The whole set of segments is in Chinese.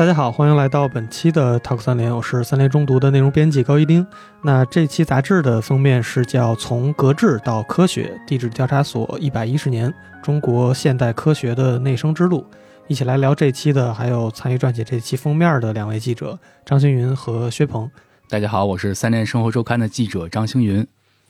大家好，欢迎来到本期的 Talk 三联，我是三联中读的内容编辑高一丁。那这期杂志的封面是叫《从格致到科学：地质调查所一百一十年中国现代科学的内生之路》。一起来聊这期的还有参与撰写这期封面的两位记者张星云和薛鹏。大家好，我是三联生活周刊的记者张星云。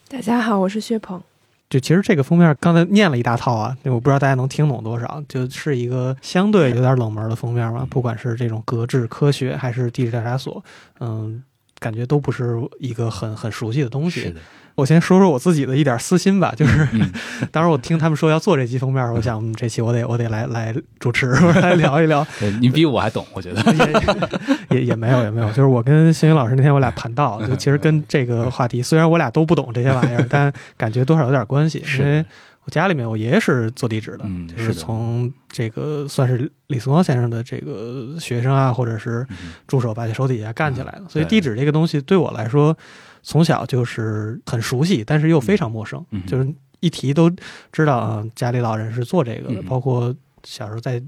大家好，我是薛鹏。就其实这个封面刚才念了一大套啊，我不知道大家能听懂多少，就是一个相对有点冷门的封面嘛。不管是这种格致科学还是地质调查所，嗯，感觉都不是一个很很熟悉的东西。我先说说我自己的一点私心吧，就是 当时我听他们说要做这期封面，我想这期我得我得来来主持，来聊一聊。你比我还懂，我觉得也也也没有也没有，就是我跟星云老师那天我俩谈到，就其实跟这个话题，虽然我俩都不懂这些玩意儿，但感觉多少有点关系，因为我家里面我爷爷是做地质的，就是从这个算是李思光先生的这个学生啊，或者是助手，把手底下干起来的，所以地质这个东西对我来说。从小就是很熟悉，但是又非常陌生，就是一提都知道啊，家里老人是做这个的，包括小时候在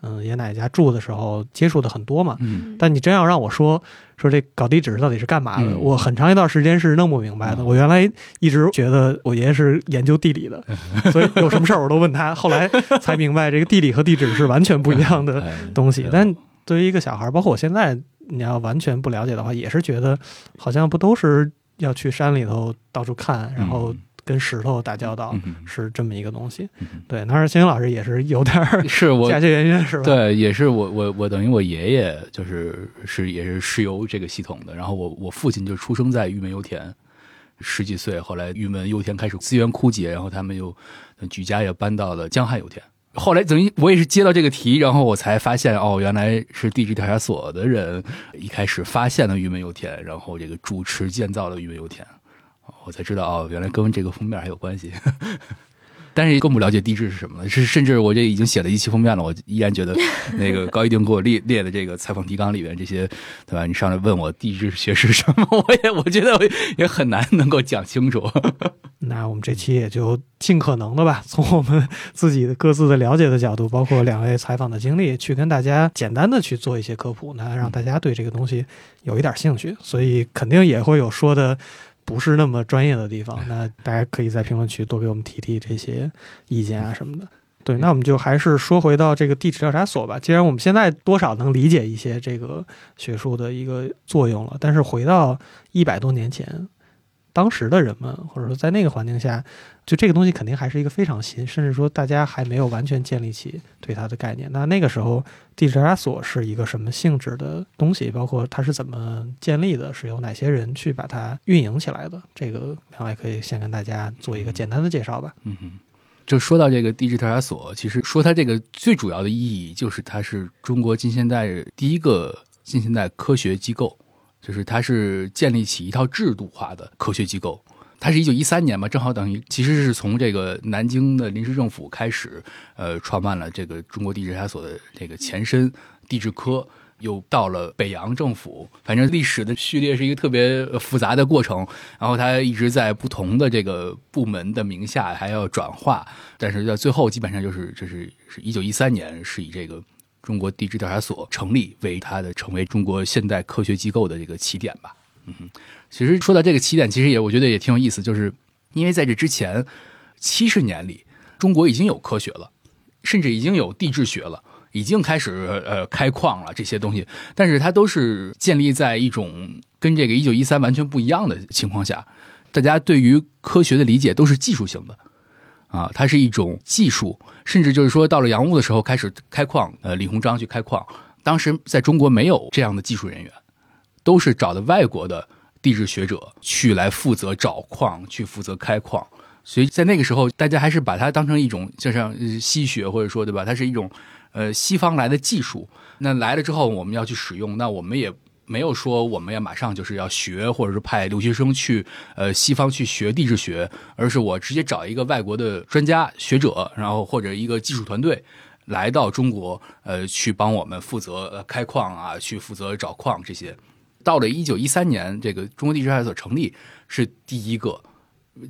嗯爷爷奶奶家住的时候接触的很多嘛。但你真要让我说说这搞地址到底是干嘛的，我很长一段时间是弄不明白的。我原来一直觉得我爷爷是研究地理的，所以有什么事儿我都问他。后来才明白，这个地理和地址是完全不一样的 东西。但对于一个小孩，包括我现在，你要完全不了解的话，也是觉得好像不都是。要去山里头到处看，然后跟石头打交道，是这么一个东西。对，那是星星老师也是有点 是我家学渊源是吧？对，也是我我我等于我爷爷就是是也是石油这个系统的，然后我我父亲就出生在玉门油田，十几岁后来玉门油田开始资源枯竭，然后他们又举家也搬到了江汉油田。后来等于我也是接到这个题，然后我才发现哦，原来是地质调查所的人一开始发现了玉门油田，然后这个主持建造了玉门油田，我才知道哦，原来跟这个封面还有关系。但是更不了解地质是什么了，是甚至我这已经写了一期封面了，我依然觉得 那个高一定给我列列的这个采访提纲里边这些，对吧？你上来问我地质学是什么，我也我觉得也很难能够讲清楚。那我们这期也就尽可能的吧，从我们自己的各自的了解的角度，包括两位采访的经历，去跟大家简单的去做一些科普，那让大家对这个东西有一点兴趣。所以肯定也会有说的。不是那么专业的地方，那大家可以在评论区多给我们提提这些意见啊什么的。对，那我们就还是说回到这个地质调查所吧。既然我们现在多少能理解一些这个学术的一个作用了，但是回到一百多年前。当时的人们，或者说在那个环境下，就这个东西肯定还是一个非常新，甚至说大家还没有完全建立起对它的概念。那那个时候，地质调查所是一个什么性质的东西？包括它是怎么建立的？是由哪些人去把它运营起来的？这个两位可以先跟大家做一个简单的介绍吧。嗯哼，就说到这个地质调查所，其实说它这个最主要的意义，就是它是中国近现代第一个近现代科学机构。就是它是建立起一套制度化的科学机构，它是一九一三年嘛，正好等于其实是从这个南京的临时政府开始，呃，创办了这个中国地质调查所的这个前身地质科，又到了北洋政府，反正历史的序列是一个特别复杂的过程，然后它一直在不同的这个部门的名下还要转化，但是在最后基本上就是这是是一九一三年是以这个。中国地质调查所成立为它的成为中国现代科学机构的这个起点吧。嗯哼，其实说到这个起点，其实也我觉得也挺有意思，就是因为在这之前七十年里，中国已经有科学了，甚至已经有地质学了，已经开始呃开矿了这些东西，但是它都是建立在一种跟这个一九一三完全不一样的情况下，大家对于科学的理解都是技术性的。啊，它是一种技术，甚至就是说，到了洋务的时候开始开矿，呃，李鸿章去开矿，当时在中国没有这样的技术人员，都是找的外国的地质学者去来负责找矿，去负责开矿，所以在那个时候，大家还是把它当成一种就像吸血，或者说对吧？它是一种呃西方来的技术，那来了之后我们要去使用，那我们也。没有说我们要马上就是要学，或者是派留学生去呃西方去学地质学，而是我直接找一个外国的专家学者，然后或者一个技术团队来到中国，呃，去帮我们负责开矿啊，去负责找矿这些。到了一九一三年，这个中国地质大学所成立是第一个，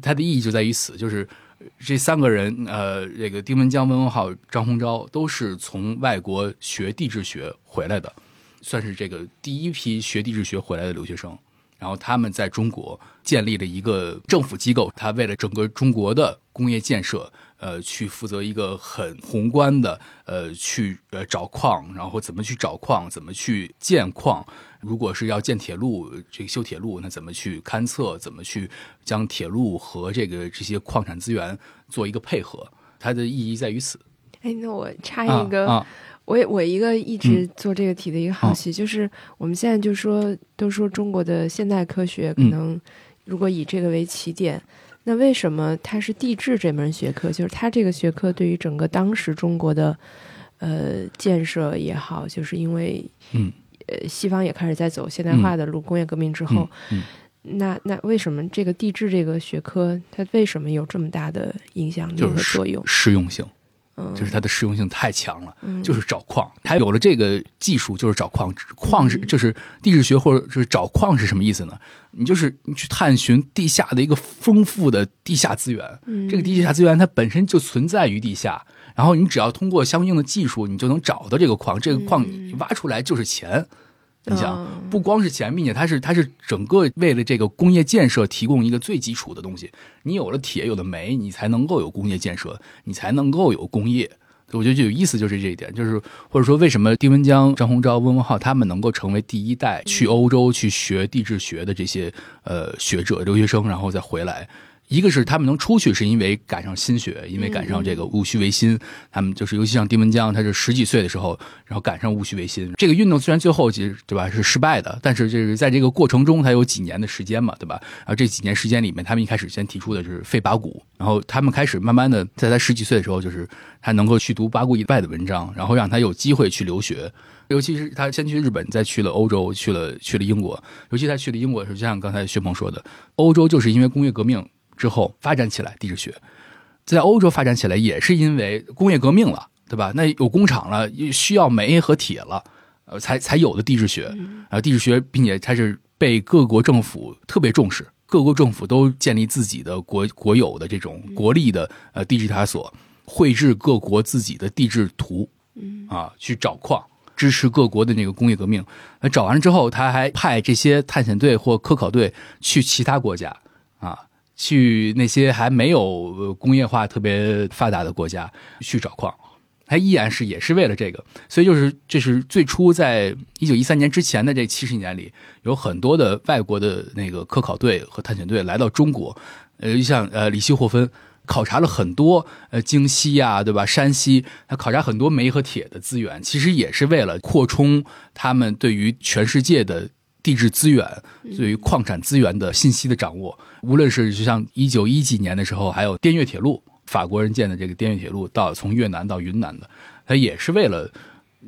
它的意义就在于此，就是这三个人，呃，这个丁文江、温文浩、张鸿钊都是从外国学地质学回来的。算是这个第一批学地质学回来的留学生。然后他们在中国建立了一个政府机构，他为了整个中国的工业建设，呃，去负责一个很宏观的，呃，去呃找矿，然后怎么去找矿，怎么去建矿。如果是要建铁路，这个修铁路，那怎么去勘测，怎么去将铁路和这个这些矿产资源做一个配合？它的意义在于此。哎，那我插一个。我我一个一直做这个题的一个好奇，就是我们现在就说都说中国的现代科学可能如果以这个为起点，那为什么它是地质这门学科？就是它这个学科对于整个当时中国的呃建设也好，就是因为嗯呃西方也开始在走现代化的路，工业革命之后，那那为什么这个地质这个学科它为什么有这么大的影响力和作用？适用性。就是它的实用性太强了，就是找矿，它有了这个技术，就是找矿。矿是就是地质学或者就是找矿是什么意思呢？你就是你去探寻地下的一个丰富的地下资源，这个地下资源它本身就存在于地下，然后你只要通过相应的技术，你就能找到这个矿，这个矿你挖出来就是钱。你想，不光是钱，并且它是它是整个为了这个工业建设提供一个最基础的东西。你有了铁，有了煤，你才能够有工业建设，你才能够有工业。我觉得就有意思，就是这一点，就是或者说为什么丁文江、张洪钊、温文浩他们能够成为第一代去欧洲去学地质学的这些呃学者、留学生，然后再回来。一个是他们能出去，是因为赶上新学，因为赶上这个戊戌维新，他们就是尤其像丁文江，他是十几岁的时候，然后赶上戊戌维新这个运动，虽然最后其实对吧是失败的，但是就是在这个过程中，他有几年的时间嘛，对吧？然后这几年时间里面，他们一开始先提出的就是废八股，然后他们开始慢慢的在他十几岁的时候，就是他能够去读八股以外的文章，然后让他有机会去留学，尤其是他先去日本，再去了欧洲，去了去了英国，尤其他去了英国的时候，就像刚才薛鹏说的，欧洲就是因为工业革命。之后发展起来，地质学在欧洲发展起来也是因为工业革命了，对吧？那有工厂了，需要煤和铁了，呃，才才有的地质学。啊，地质学，并且它是被各国政府特别重视，各国政府都建立自己的国国有的这种国立的呃地质塔所，绘制各国自己的地质图，啊，去找矿，支持各国的那个工业革命。那找完了之后，他还派这些探险队或科考队去其他国家，啊。去那些还没有工业化特别发达的国家去找矿，它依然是也是为了这个，所以就是这是最初在一九一三年之前的这七十年里，有很多的外国的那个科考队和探险队来到中国，呃，像呃李希霍芬考察了很多呃京西呀，对吧？山西，他考察很多煤和铁的资源，其实也是为了扩充他们对于全世界的。地质资源对于矿产资源的信息的掌握，无论是就像一九一几年的时候，还有滇越铁路，法国人建的这个滇越铁路到从越南到云南的，它也是为了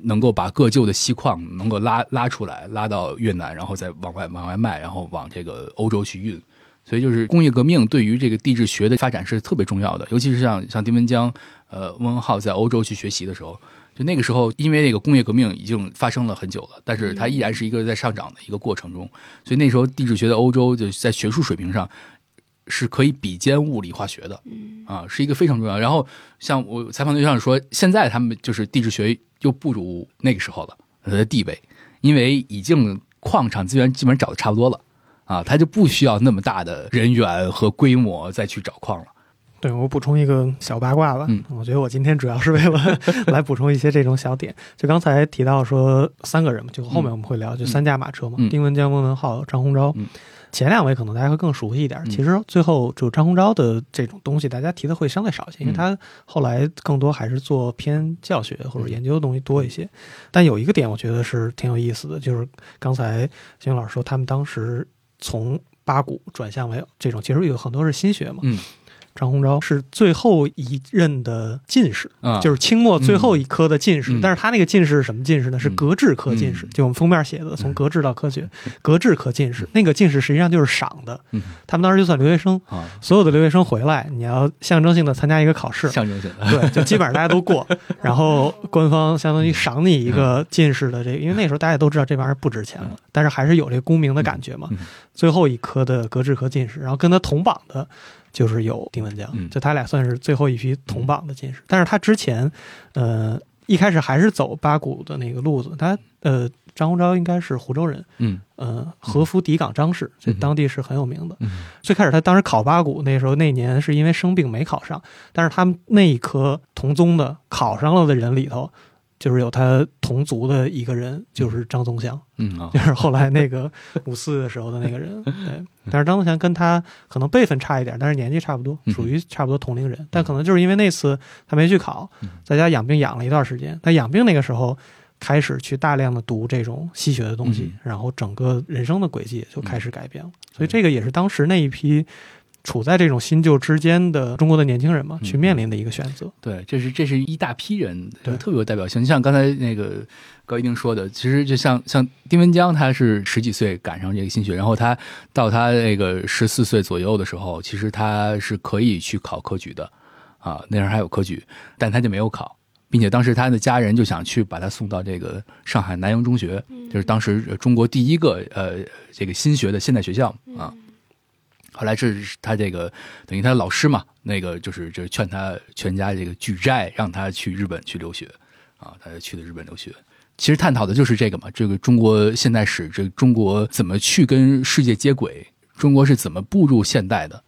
能够把各旧的锡矿能够拉拉出来，拉到越南，然后再往外往外卖，然后往这个欧洲去运。所以就是工业革命对于这个地质学的发展是特别重要的，尤其是像像丁文江、呃温文浩在欧洲去学习的时候。就那个时候，因为那个工业革命已经发生了很久了，但是它依然是一个在上涨的一个过程中，所以那时候地质学的欧洲就在学术水平上是可以比肩物理化学的，啊，是一个非常重要。然后像我采访对象说，现在他们就是地质学又不如那个时候了，它的地位，因为已经矿产资源基本上找的差不多了，啊，他就不需要那么大的人员和规模再去找矿了。对我补充一个小八卦吧，嗯，我觉得我今天主要是为了 来补充一些这种小点。就刚才提到说三个人嘛，就后面我们会聊，就三驾马车嘛，丁文江、翁文浩、张洪钊。前两位可能大家会更熟悉一点。其实最后就张洪钊的这种东西，大家提的会相对少一些，因为他后来更多还是做偏教学或者研究的东西多一些。但有一个点，我觉得是挺有意思的，就是刚才金老师说，他们当时从八股转向为这种，其实有很多是新学嘛。张鸿钊是最后一任的进士，就是清末最后一科的进士。但是他那个进士是什么进士呢？是格致科进士，就我们封面写的，从格致到科学，格致科进士。那个进士实际上就是赏的。他们当时就算留学生，所有的留学生回来，你要象征性的参加一个考试，象征性的，对，就基本上大家都过，然后官方相当于赏你一个进士的这个，因为那时候大家都知道这玩意儿不值钱了，但是还是有这个功名的感觉嘛。最后一科的格致科进士，然后跟他同榜的。就是有丁文江，就他俩算是最后一批同榜的进士。但是他之前，呃，一开始还是走八股的那个路子。他呃，张鸿昭应该是湖州人，嗯，呃，和夫底港张氏，这当地是很有名的。最开始他当时考八股，那时候那年是因为生病没考上，但是他们那一科同宗的考上了的人里头。就是有他同族的一个人，就是张宗祥，嗯，就是后来那个五四的时候的那个人，对。但是张宗祥跟他可能辈分差一点，但是年纪差不多，属于差不多同龄人。但可能就是因为那次他没去考，在家养病养了一段时间。他养病那个时候开始去大量的读这种西学的东西，然后整个人生的轨迹就开始改变了。所以这个也是当时那一批。处在这种新旧之间的中国的年轻人嘛，去面临的一个选择。对，这是这是一大批人，特别有代表性。你像刚才那个高一丁说的，其实就像像丁文江，他是十几岁赶上这个新学，然后他到他那个十四岁左右的时候，其实他是可以去考科举的啊，那时候还有科举，但他就没有考，并且当时他的家人就想去把他送到这个上海南洋中学，就是当时中国第一个呃这个新学的现代学校啊。后来这是他这个等于他老师嘛，那个就是就劝他全家这个举债，让他去日本去留学，啊，他就去的日本留学。其实探讨的就是这个嘛，这个中国现代史，这中国怎么去跟世界接轨，中国是怎么步入现代的。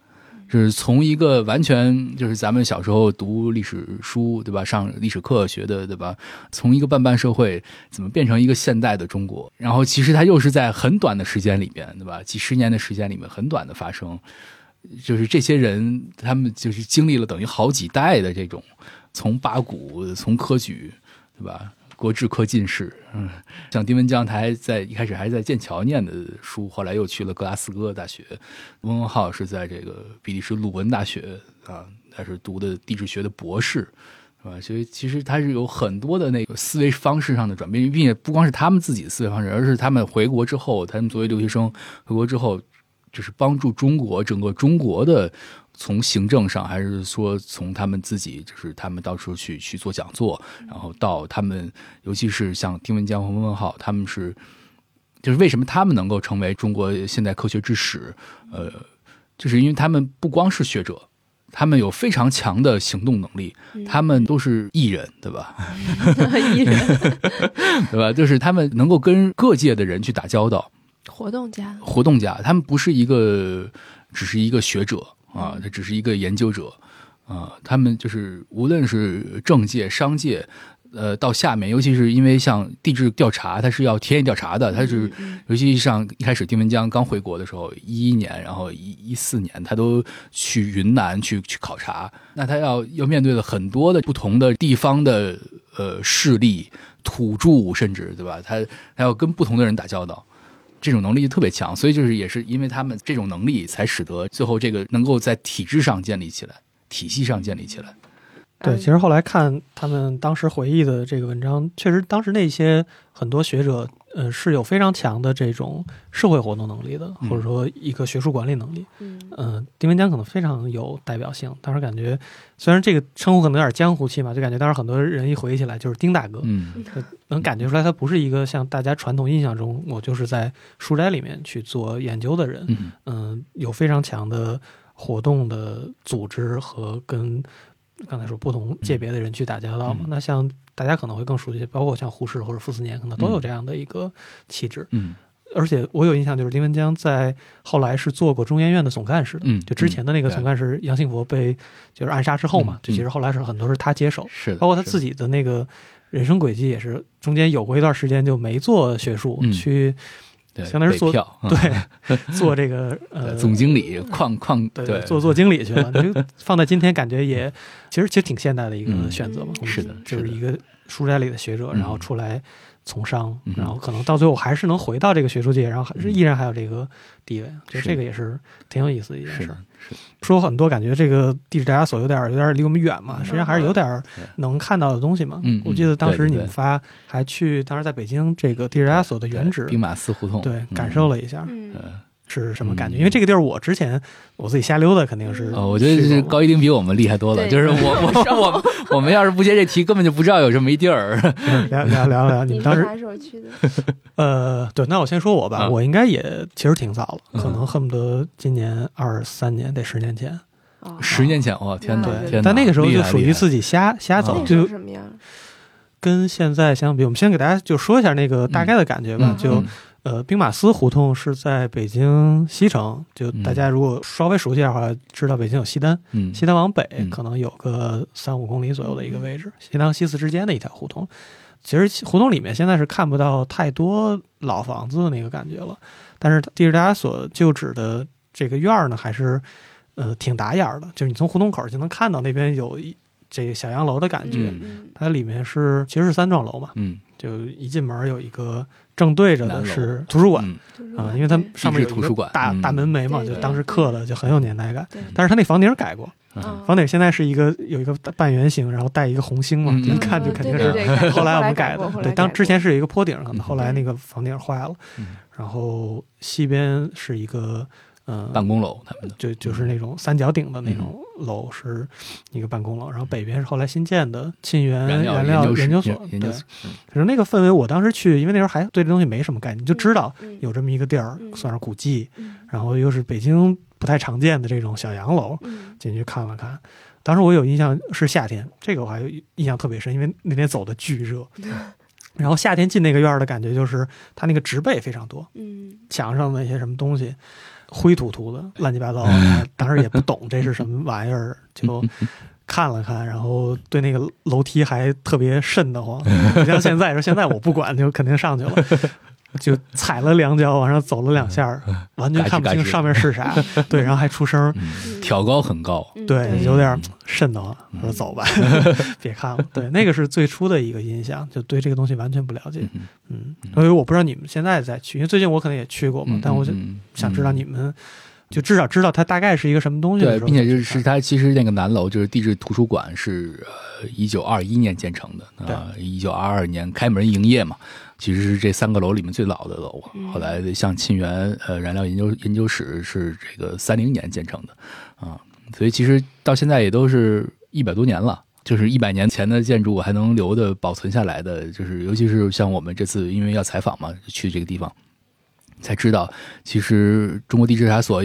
就是从一个完全就是咱们小时候读历史书，对吧？上历史课学的，对吧？从一个半半社会怎么变成一个现代的中国？然后其实它又是在很短的时间里面，对吧？几十年的时间里面很短的发生，就是这些人他们就是经历了等于好几代的这种从八股从科举，对吧？国治科进士，嗯，像丁文江，他还在一开始还在剑桥念的书，后来又去了格拉斯哥大学。翁文浩是在这个比利时鲁汶大学啊，他是读的地质学的博士，是吧？所以其实他是有很多的那个思维方式上的转变，并且不光是他们自己的思维方式，而是他们回国之后，他们作为留学生回国之后，就是帮助中国整个中国的。从行政上，还是说从他们自己，就是他们到处去去做讲座，然后到他们，尤其是像丁文江和温文浩，他们是，就是为什么他们能够成为中国现代科学之始？呃，就是因为他们不光是学者，他们有非常强的行动能力，他们都是艺人，对吧？艺人，对吧？就是他们能够跟各界的人去打交道，活动家，活动家，他们不是一个，只是一个学者。啊，他只是一个研究者，啊，他们就是无论是政界、商界，呃，到下面，尤其是因为像地质调查，它是要田野调查的，它是，尤其像一开始丁文江刚回国的时候，一一年，然后一一四年，他都去云南去去考察，那他要要面对了很多的不同的地方的呃势力、土著，甚至对吧？他他要跟不同的人打交道。这种能力就特别强，所以就是也是因为他们这种能力，才使得最后这个能够在体制上建立起来，体系上建立起来。对，其实后来看他们当时回忆的这个文章，确实当时那些很多学者。呃，是有非常强的这种社会活动能力的，或者说一个学术管理能力。嗯，丁文江可能非常有代表性。当时感觉，虽然这个称呼可能有点江湖气嘛，就感觉当时很多人一回忆起来就是丁大哥。嗯，能感觉出来他不是一个像大家传统印象中，我就是在书斋里面去做研究的人。嗯，有非常强的活动的组织和跟刚才说不同界别的人去打交道嘛。那像。大家可能会更熟悉，包括像胡适或者傅斯年，可能都有这样的一个气质。嗯，而且我有印象，就是林文江在后来是做过中研院的总干事的。嗯，就之前的那个总干事杨信佛被就是暗杀之后嘛，就其实后来是很多是他接手。是，包括他自己的那个人生轨迹也是中间有过一段时间就没做学术，去相当于做对做这个呃 总经理、矿矿对做做经理去了。就放在今天，感觉也其实其实挺现代的一个选择嘛。是的，就是一个。书斋里的学者，然后出来从商，然后可能到最后还是能回到这个学术界，然后还是依然还有这个地位，就这个也是挺有意思的一件事。是说很多，感觉这个地质大家所有点有点离我们远嘛，实际上还是有点能看到的东西嘛。嗯，我记得当时你们发还去，当时在北京这个地质大家所的原址兵马司胡同，对，感受了一下。嗯。是什么感觉？因为这个地儿，我之前我自己瞎溜达，肯定是。哦，我觉得高一丁比我们厉害多了。就是我 我我我们要是不接这题，根本就不知道有这么一地儿。聊聊聊聊，你们当时啥时候去的？呃，对，那我先说我吧。我应该也其实挺早了，可能恨不得今年二三年，得十年前。十年前，哇，天哪！天哪！但那个时候就属于自己瞎瞎走，就什么样？跟现在相比，我们先给大家就说一下那个大概的感觉吧。就呃，兵马司胡同是在北京西城，就大家如果稍微熟悉的话，知道北京有西单，西单往北可能有个三五公里左右的一个位置，西单西四之间的一条胡同。其实胡同里面现在是看不到太多老房子的那个感觉了，但是地质大家所就址的这个院儿呢，还是呃挺打眼儿的，就是你从胡同口就能看到那边有一这个小洋楼的感觉。它里面是其实是三幢楼嘛，嗯，就一进门有一个正对着的是图书馆。啊，因为它上面有图书馆大大门楣嘛，就当时刻的就很有年代感。但是它那房顶改过。房顶现在是一个有一个半圆形，然后带一个红星嘛，一看就肯定是 后来我们改的。对，当之前是有一个坡顶，可能后来那个房顶坏了。然后西边是一个嗯办公楼，他们就就是那种三角顶的那种楼，是一个办公楼。然后北边是后来新建的沁园原料研究所。对，可是那个氛围，我当时去，因为那时候还对这东西没什么概念，就知道有这么一个地儿，算是古迹。然后又是北京。不太常见的这种小洋楼，进去看了看。当时我有印象是夏天，这个我还印象特别深，因为那天走的巨热。然后夏天进那个院儿的感觉就是，它那个植被非常多，嗯，墙上的一些什么东西灰土土的，乱七八糟。当时也不懂这是什么玩意儿，就 看了看，然后对那个楼梯还特别瘆得慌。不像现在说，现在我不管，就肯定上去了。就踩了两脚，往上走了两下，完全看不清上面是啥。对，然后还出声，挑高很高，对，有点瘆得慌。我说走吧，别看了。对，那个是最初的一个印象，就对这个东西完全不了解。嗯，所以我不知道你们现在再去，因为最近我可能也去过嘛，但我就想知道你们。就至少知道它大概是一个什么东西。对，并且就是它其实那个南楼就是地质图书馆是呃一九二一年建成的啊，一九二二年开门营业嘛，其实是这三个楼里面最老的楼。后来像沁园呃燃料研究研究室是这个三零年建成的啊，所以其实到现在也都是一百多年了，就是一百年前的建筑还能留的保存下来的，就是尤其是像我们这次因为要采访嘛，去这个地方才知道，其实中国地质查所。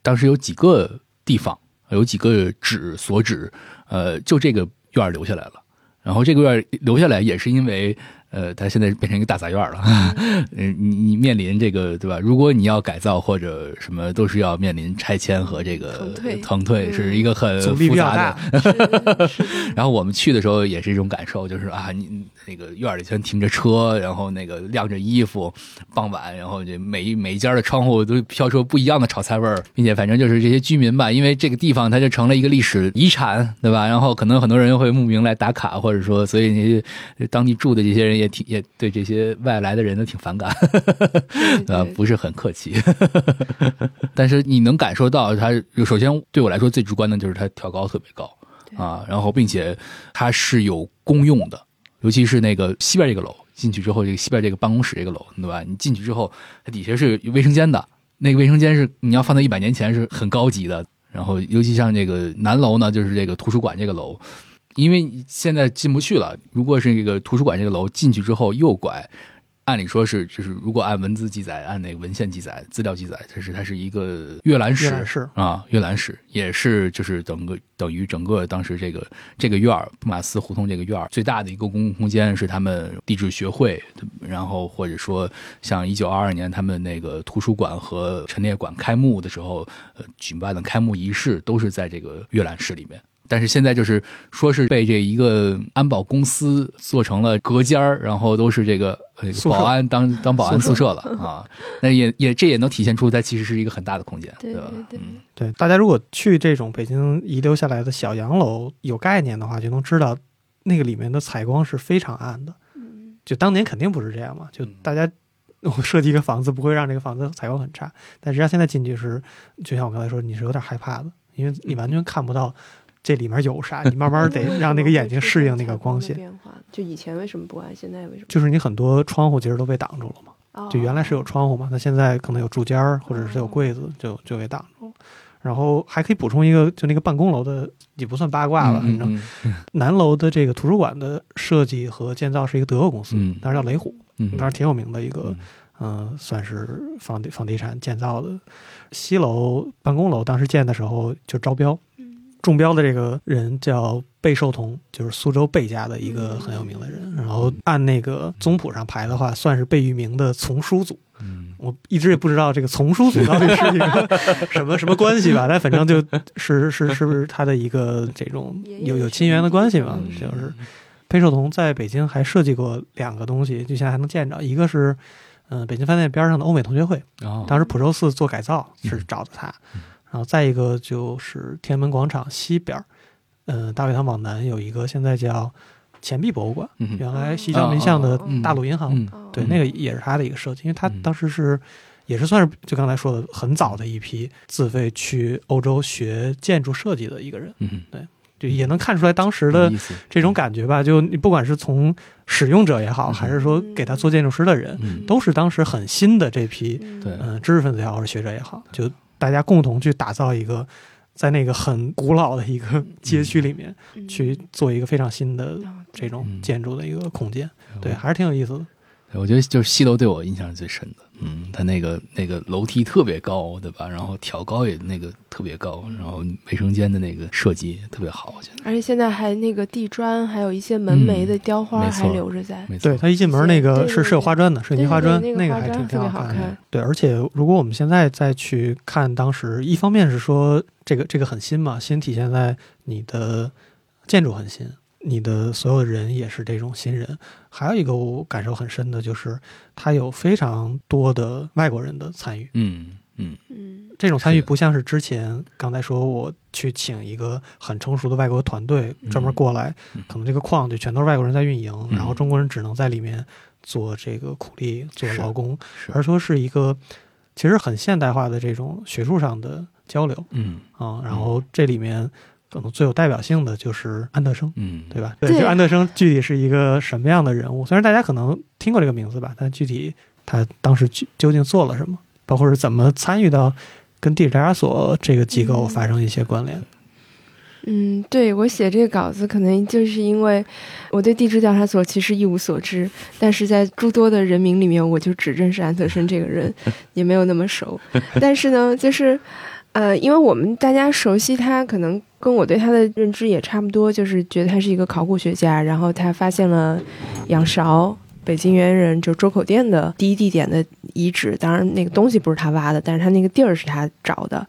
当时有几个地方，有几个址所址，呃，就这个院儿留下来了。然后这个院儿留下来也是因为。呃，它现在变成一个大杂院了，嗯，你你面临这个对吧？如果你要改造或者什么，都是要面临拆迁和这个腾退，是一个很复杂的。然后我们去的时候也是一种感受，就是啊，你那个院里全停着车，然后那个晾着衣服，傍晚，然后这每一每一家的窗户都飘出不一样的炒菜味儿，并且反正就是这些居民吧，因为这个地方它就成了一个历史遗产，对吧？然后可能很多人会慕名来打卡，或者说，所以你当地住的这些人。也挺也对这些外来的人都挺反感，呃，不是很客气。但是你能感受到，它首先对我来说最直观的就是它挑高特别高啊，然后并且它是有公用的，尤其是那个西边这个楼进去之后，这个西边这个办公室这个楼，对吧？你进去之后，它底下是有卫生间的，那个卫生间是你要放在一百年前是很高级的。然后尤其像这个南楼呢，就是这个图书馆这个楼。因为现在进不去了。如果是这个图书馆这个楼进去之后右拐，按理说是就是如果按文字记载、按那个文献记载、资料记载，它是它是一个阅览室啊，阅览室也是就是整个等于整个当时这个这个院儿布马斯胡同这个院儿最大的一个公共空间是他们地质学会，然后或者说像一九二二年他们那个图书馆和陈列馆开幕的时候，呃，举办的开幕仪式都是在这个阅览室里面。但是现在就是说是被这一个安保公司做成了隔间儿，然后都是这个保安当当保安宿舍了 啊。那也也这也能体现出它其实是一个很大的空间，对吧？对对，大家如果去这种北京遗留下来的小洋楼有概念的话，就能知道那个里面的采光是非常暗的。嗯，就当年肯定不是这样嘛。就大家我设计一个房子不会让这个房子采光很差，但实际上现在进去是，就像我刚才说，你是有点害怕的，因为你完全看不到。这里面有啥？你慢慢得让那个眼睛适应那个光线。变化就以前为什么不暗？现在为什么？就是你很多窗户其实都被挡住了嘛。就原来是有窗户嘛，那现在可能有柱间儿或者是有柜子，就就给挡住了。然后还可以补充一个，就那个办公楼的也不算八卦了，反正南楼的这个图书馆的设计和建造是一个德国公司，当时叫雷虎，当时挺有名的一个，嗯，算是房地房地产建造的。西楼办公楼当时建的时候就招标。中标的这个人叫贝寿同，就是苏州贝家的一个很有名的人。然后按那个宗谱上排的话，算是贝聿铭的从叔祖。嗯，我一直也不知道这个从叔祖到底是一个什么什么关系吧，但反正就是是是不是他的一个这种有有亲缘的关系嘛？就是贝寿同在北京还设计过两个东西，就现在还能见着，一个是嗯北京饭店边上的欧美同学会，当时普寿寺做改造是找的他，然后再一个就是天安门广场西边。嗯，大会堂往南有一个现在叫钱币博物馆，原来西交民巷的大陆银行，对，那个也是他的一个设计，因为他当时是也是算是就刚才说的很早的一批自费去欧洲学建筑设计的一个人，对，就也能看出来当时的这种感觉吧。就你不管是从使用者也好，还是说给他做建筑师的人，都是当时很新的这批，嗯，知识分子也好，或者学者也好，就大家共同去打造一个。在那个很古老的一个 街区里面，去做一个非常新的这种建筑的一个空间，对，还是挺有意思的。我觉得就是西楼对我印象是最深的。嗯，它那个那个楼梯特别高，对吧？然后挑高也那个特别高，然后卫生间的那个设计特别好，而且现在还那个地砖，还有一些门楣的雕花还留着在。对，它一进门那个是是有花砖的，水泥花砖，那个还挺特别好看。对，而且如果我们现在再去看当时，一方面是说这个这个很新嘛，新体现在你的建筑很新。你的所有人也是这种新人，还有一个我感受很深的就是，他有非常多的外国人的参与。嗯嗯嗯，这种参与不像是之前刚才说我去请一个很成熟的外国团队专门过来，可能这个矿就全都是外国人在运营，然后中国人只能在里面做这个苦力做劳工，而说是一个其实很现代化的这种学术上的交流。嗯啊，然后这里面。可能最有代表性的就是安德生，嗯，对吧？对，就安德生具体是一个什么样的人物？虽然大家可能听过这个名字吧，但具体他当时究竟做了什么，包括是怎么参与到跟地质调查所这个机构发生一些关联？嗯，对我写这个稿子，可能就是因为我对地质调查所其实一无所知，但是在诸多的人名里面，我就只认识安德生这个人，也没有那么熟。但是呢，就是。呃，因为我们大家熟悉他，可能跟我对他的认知也差不多，就是觉得他是一个考古学家，然后他发现了仰韶北京猿人就周口店的第一地点的遗址，当然那个东西不是他挖的，但是他那个地儿是他找的，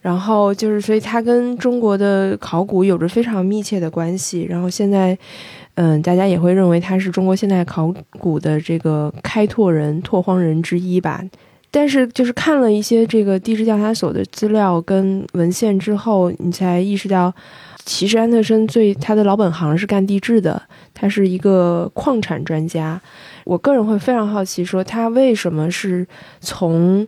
然后就是所以他跟中国的考古有着非常密切的关系，然后现在，嗯，大家也会认为他是中国现代考古的这个开拓人、拓荒人之一吧。但是，就是看了一些这个地质调查所的资料跟文献之后，你才意识到，其实安德森最他的老本行是干地质的，他是一个矿产专家。我个人会非常好奇，说他为什么是从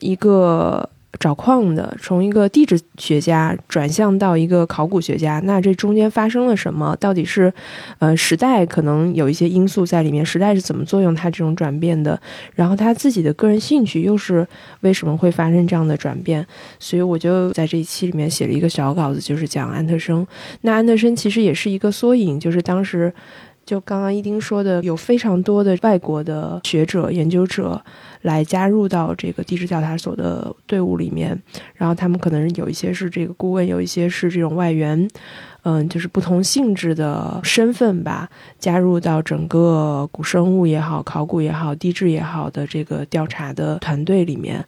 一个。找矿的，从一个地质学家转向到一个考古学家，那这中间发生了什么？到底是，呃，时代可能有一些因素在里面，时代是怎么作用他这种转变的？然后他自己的个人兴趣又是为什么会发生这样的转变？所以我就在这一期里面写了一个小稿子，就是讲安特生。那安特生其实也是一个缩影，就是当时就刚刚一丁说的，有非常多的外国的学者研究者。来加入到这个地质调查所的队伍里面，然后他们可能有一些是这个顾问，有一些是这种外援，嗯，就是不同性质的身份吧，加入到整个古生物也好、考古也好、地质也好的这个调查的团队里面。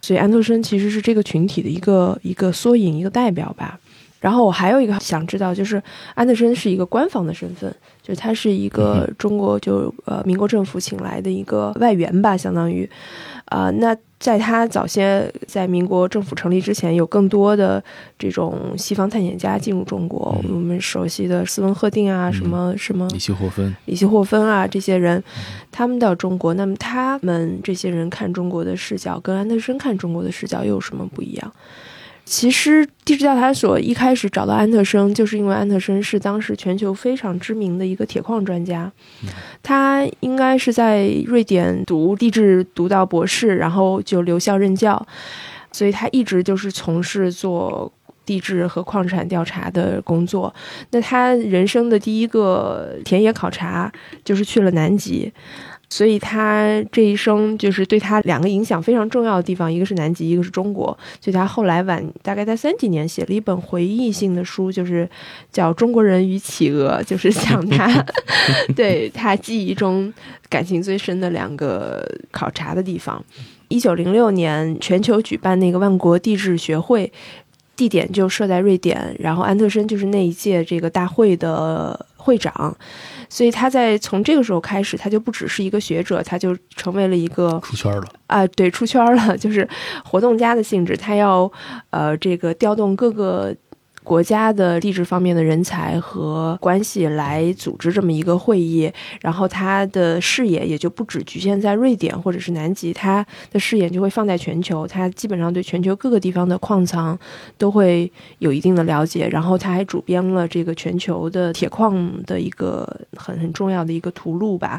所以安徒生其实是这个群体的一个一个缩影、一个代表吧。然后我还有一个想知道，就是安德森是一个官方的身份，就是他是一个中国就呃民国政府请来的一个外援吧，相当于，啊，那在他早些在民国政府成立之前，有更多的这种西方探险家进入中国，我们熟悉的斯文赫定啊，什么什么李希霍芬、李希霍芬啊这些人，他们到中国，那么他们这些人看中国的视角跟安德森看中国的视角又有什么不一样？其实地质调查所一开始找到安特生，就是因为安特生是当时全球非常知名的一个铁矿专家，他应该是在瑞典读地质读到博士，然后就留校任教，所以他一直就是从事做地质和矿产调查的工作。那他人生的第一个田野考察就是去了南极。所以他这一生就是对他两个影响非常重要的地方，一个是南极，一个是中国。所以他后来晚大概在三几年写了一本回忆性的书，就是叫《中国人与企鹅》，就是讲他 对他记忆中感情最深的两个考察的地方。一九零六年，全球举办那个万国地质学会，地点就设在瑞典，然后安特生就是那一届这个大会的会长，所以他在从这个时候开始，他就不只是一个学者，他就成为了一个出圈了啊，对，出圈了，就是活动家的性质，他要呃这个调动各个。国家的地质方面的人才和关系来组织这么一个会议，然后他的视野也就不只局限在瑞典或者是南极，他的视野就会放在全球，他基本上对全球各个地方的矿藏都会有一定的了解，然后他还主编了这个全球的铁矿的一个很很重要的一个图录吧。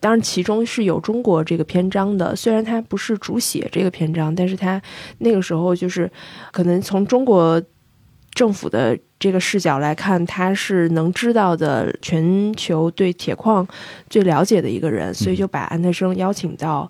当然，其中是有中国这个篇章的，虽然他不是主写这个篇章，但是他那个时候就是可能从中国。政府的这个视角来看，他是能知道的全球对铁矿最了解的一个人，所以就把安德生邀请到。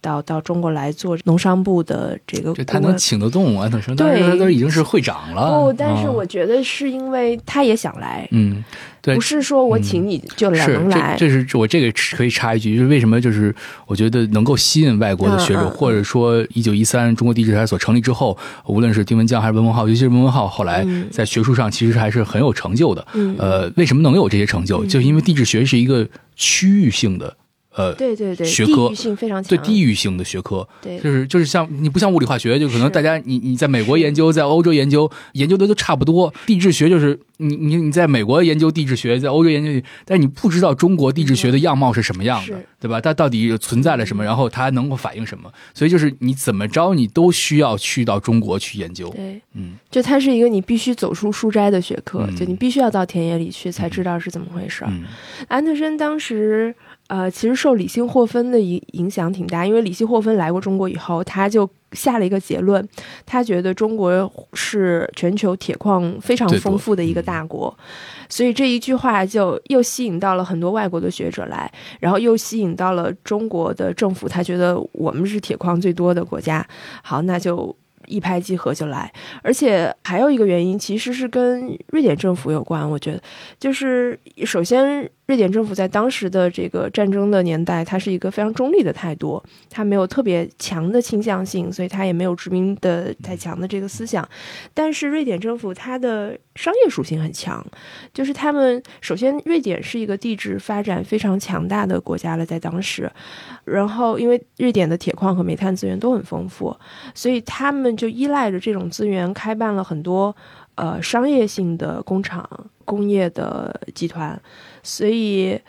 到到中国来做农商部的这个，他能请得动安德生，对，他都已经是会长了。不，但是我觉得是因为他也想来，嗯，对，不是说我请你就能来。这是我这个可以插一句，就是为什么就是我觉得能够吸引外国的学者，或者说一九一三中国地质台所成立之后，无论是丁文江还是文文浩，尤其是文文浩，后来在学术上其实还是很有成就的。呃，为什么能有这些成就？就是因为地质学是一个区域性的。呃，对对对，学科性非常强，对地域性的学科，对，就是就是像你不像物理化学，就可能大家你你在美国研究，在欧洲研究，研究的都差不多。地质学就是你你你在美国研究地质学，在欧洲研究，但是你不知道中国地质学的样貌是什么样的，对吧？它到底存在了什么，然后它能够反映什么？所以就是你怎么着，你都需要去到中国去研究。对，嗯，就它是一个你必须走出书斋的学科，就你必须要到田野里去才知道是怎么回事。安德森当时。呃，其实受李信霍芬的影影响挺大，因为李信霍芬来过中国以后，他就下了一个结论，他觉得中国是全球铁矿非常丰富的一个大国，所以这一句话就又吸引到了很多外国的学者来，然后又吸引到了中国的政府，他觉得我们是铁矿最多的国家，好，那就。一拍即合就来，而且还有一个原因，其实是跟瑞典政府有关。我觉得，就是首先，瑞典政府在当时的这个战争的年代，它是一个非常中立的态度，它没有特别强的倾向性，所以它也没有殖民的太强的这个思想。但是，瑞典政府它的商业属性很强，就是他们首先，瑞典是一个地质发展非常强大的国家了，在当时。然后，因为瑞典的铁矿和煤炭资源都很丰富，所以他们就依赖着这种资源，开办了很多呃商业性的工厂、工业的集团。所以，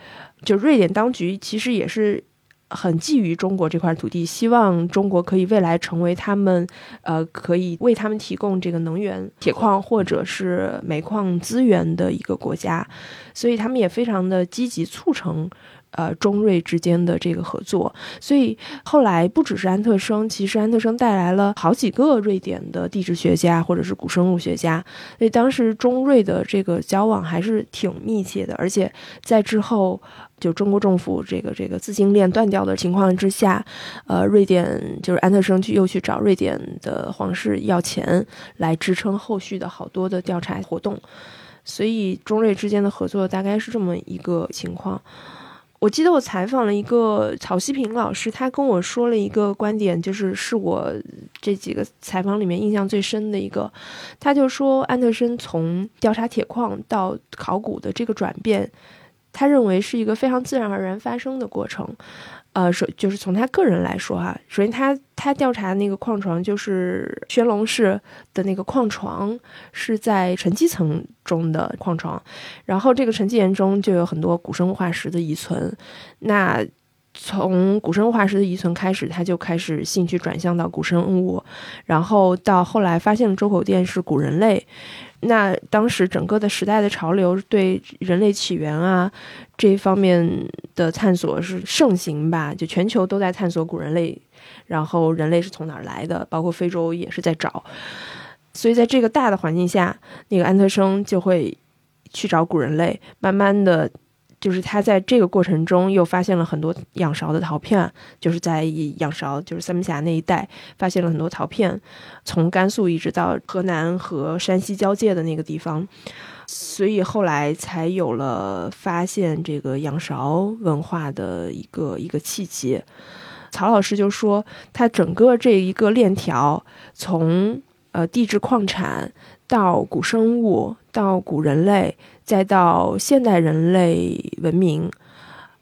就瑞典当局其实也是很觊觎中国这块土地，希望中国可以未来成为他们呃可以为他们提供这个能源、铁矿或者是煤矿资源的一个国家。所以，他们也非常的积极促成。呃，中瑞之间的这个合作，所以后来不只是安特生，其实安特生带来了好几个瑞典的地质学家或者是古生物学家，所以当时中瑞的这个交往还是挺密切的。而且在之后，就中国政府这个这个资金链断掉的情况之下，呃，瑞典就是安特生去又去找瑞典的皇室要钱来支撑后续的好多的调查活动，所以中瑞之间的合作大概是这么一个情况。我记得我采访了一个曹希平老师，他跟我说了一个观点，就是是我这几个采访里面印象最深的一个。他就说，安德森从调查铁矿到考古的这个转变，他认为是一个非常自然而然发生的过程。呃，首就是从他个人来说哈，首先他他调查的那个矿床，就是宣龙市的那个矿床，是在沉积层中的矿床，然后这个沉积岩中就有很多古生物化石的遗存。那从古生物化石的遗存开始，他就开始兴趣转向到古生物，然后到后来发现了周口店是古人类。那当时整个的时代的潮流对人类起源啊这一方面的探索是盛行吧？就全球都在探索古人类，然后人类是从哪儿来的，包括非洲也是在找。所以在这个大的环境下，那个安特生就会去找古人类，慢慢的就是他在这个过程中又发现了很多仰韶的陶片，就是在仰韶，就是三门峡那一带发现了很多陶片，从甘肃一直到河南和山西交界的那个地方，所以后来才有了发现这个仰韶文化的一个一个契机。曹老师就说，他整个这一个链条，从呃地质矿产到古生物，到古人类，再到现代人类文明，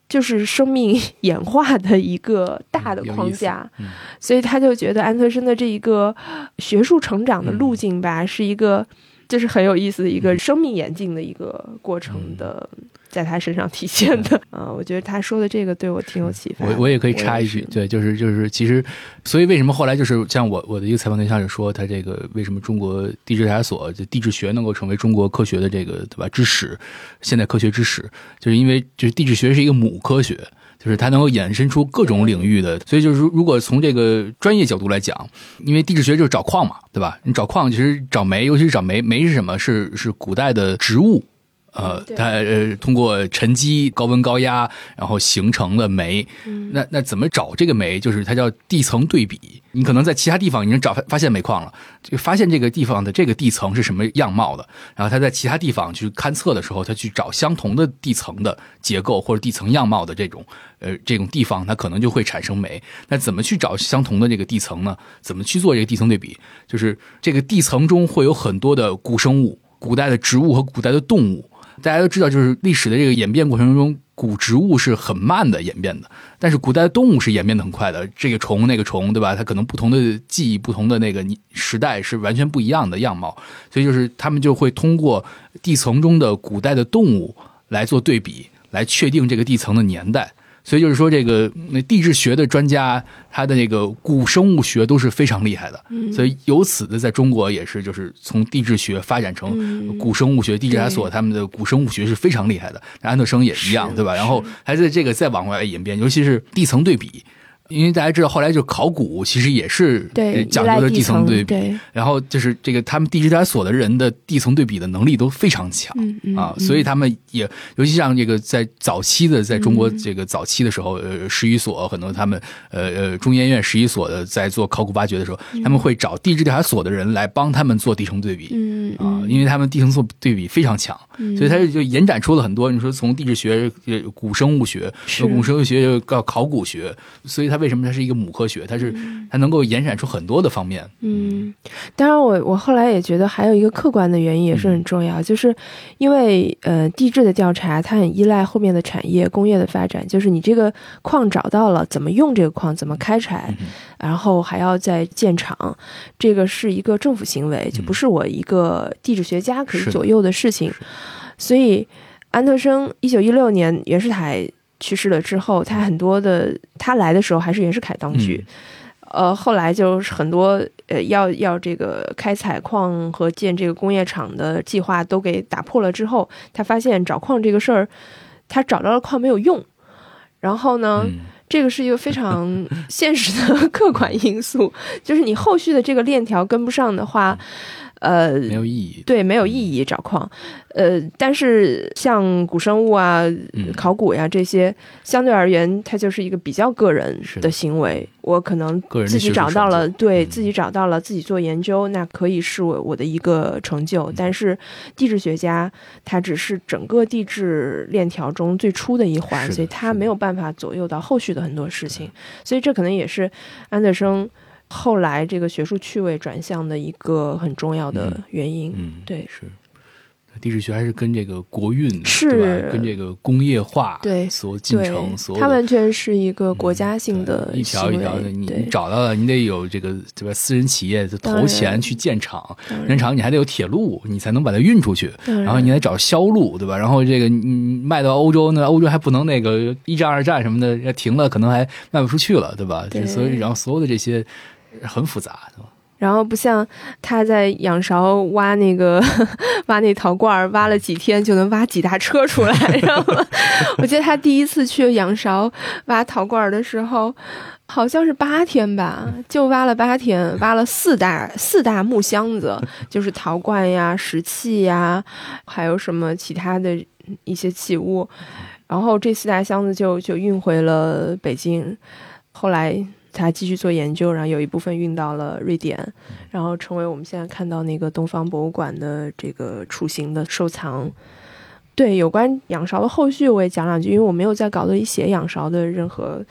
就是生命演化的一个大的框架。所以他就觉得安徒生的这一个学术成长的路径吧，是一个就是很有意思的一个生命演进的一个过程的。在他身上体现的。啊，我觉得他说的这个对我挺有启发。我我也可以插一句，对，就是就是，其实，所以为什么后来就是像我我的一个采访对象就说，他这个为什么中国地质台所就地质学能够成为中国科学的这个对吧之始，现代科学之始，就是因为就是地质学是一个母科学，就是它能够衍生出各种领域的。所以就是如果从这个专业角度来讲，因为地质学就是找矿嘛，对吧？你找矿其实找煤，尤其是找煤，煤是什么？是是古代的植物。呃，它呃通过沉积、高温高压，然后形成的煤。那那怎么找这个煤？就是它叫地层对比。你可能在其他地方已经找发现煤矿了，就发现这个地方的这个地层是什么样貌的。然后他在其他地方去勘测的时候，他去找相同的地层的结构或者地层样貌的这种呃这种地方，它可能就会产生煤。那怎么去找相同的这个地层呢？怎么去做这个地层对比？就是这个地层中会有很多的古生物、古代的植物和古代的动物。大家都知道，就是历史的这个演变过程中，古植物是很慢的演变的，但是古代动物是演变的很快的。这个虫那个虫，对吧？它可能不同的记忆、不同的那个时代是完全不一样的样貌，所以就是他们就会通过地层中的古代的动物来做对比，来确定这个地层的年代。所以就是说，这个那地质学的专家，他的那个古生物学都是非常厉害的。所以由此的，在中国也是，就是从地质学发展成古生物学。地质台所他们的古生物学是非常厉害的。安德生也一样，对吧？然后还在这个再往外演变，尤其是地层对比。因为大家知道，后来就考古其实也是讲究的地层对比，然后就是这个他们地质调查所的人的地层对比的能力都非常强啊，所以他们也尤其像这个在早期的在中国这个早期的时候，呃，十一所很多他们呃呃中研院十一所的在做考古挖掘的时候，他们会找地质调查所的人来帮他们做地层对比啊，因为他们地层做对比非常强，所以他就就延展出了很多。你说从地质学、古生物学、古生物学到考古学，所以他。为什么它是一个母科学？它是它能够延展出很多的方面。嗯，当然，我我后来也觉得还有一个客观的原因也是很重要，就是因为呃地质的调查它很依赖后面的产业工业的发展，就是你这个矿找到了，怎么用这个矿，怎么开采，然后还要再建厂，这个是一个政府行为，就不是我一个地质学家可以左右的事情。所以安德生一九一六年袁世凯。去世了之后，他很多的他来的时候还是袁世凯当局，呃，后来就是很多呃要要这个开采矿和建这个工业厂的计划都给打破了之后，他发现找矿这个事儿，他找到了矿没有用，然后呢，这个是一个非常现实的 客观因素，就是你后续的这个链条跟不上的话。呃，没有意义。对，没有意义找矿。呃，但是像古生物啊、考古呀这些，相对而言，它就是一个比较个人的行为。我可能自己找到了，对自己找到了，自己做研究，那可以是我我的一个成就。但是地质学家他只是整个地质链条中最初的一环，所以他没有办法左右到后续的很多事情。所以这可能也是安德生。后来，这个学术趣味转向的一个很重要的原因，嗯，对，是。地质学还是跟这个国运是跟这个工业化对所进程，所它完全是一个国家性的一条一条的。你你找到了，你得有这个对吧？私人企业投钱去建厂，人厂你还得有铁路，你才能把它运出去。然后你得找销路，对吧？然后这个你卖到欧洲，那欧洲还不能那个一战二战什么的要停了，可能还卖不出去了，对吧？所以然后所有的这些很复杂，对吧？然后不像他在仰韶挖那个 挖那陶罐，挖了几天就能挖几大车出来，知道吗？我记得他第一次去仰韶挖陶罐的时候，好像是八天吧，就挖了八天，挖了四大四大木箱子，就是陶罐呀、石器呀，还有什么其他的一些器物，然后这四大箱子就就运回了北京，后来。他继续做研究，然后有一部分运到了瑞典，然后成为我们现在看到那个东方博物馆的这个雏形的收藏。对，有关仰韶的后续我也讲两句，因为我没有在稿子里写仰韶的任何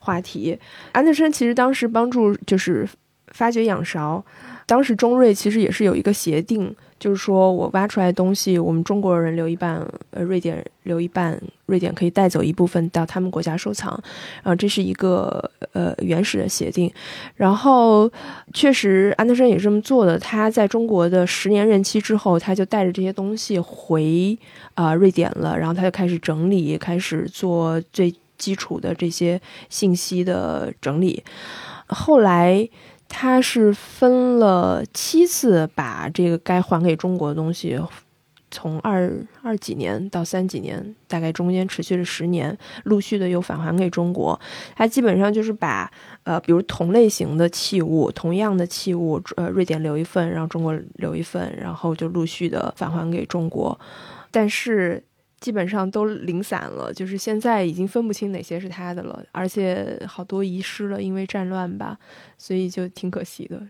话题。安德森其实当时帮助就是发掘仰韶，当时中瑞其实也是有一个协定。就是说我挖出来的东西，我们中国人留一半，呃，瑞典留一半，瑞典可以带走一部分到他们国家收藏，然后这是一个呃原始的协定。然后确实安德森也是这么做的，他在中国的十年任期之后，他就带着这些东西回啊瑞典了，然后他就开始整理，开始做最基础的这些信息的整理。后来。他是分了七次把这个该还给中国的东西，从二二几年到三几年，大概中间持续了十年，陆续的又返还给中国。他基本上就是把呃，比如同类型的器物，同样的器物，呃，瑞典留一份，让中国留一份，然后就陆续的返还给中国。但是。基本上都零散了，就是现在已经分不清哪些是他的了，而且好多遗失了，因为战乱吧，所以就挺可惜的。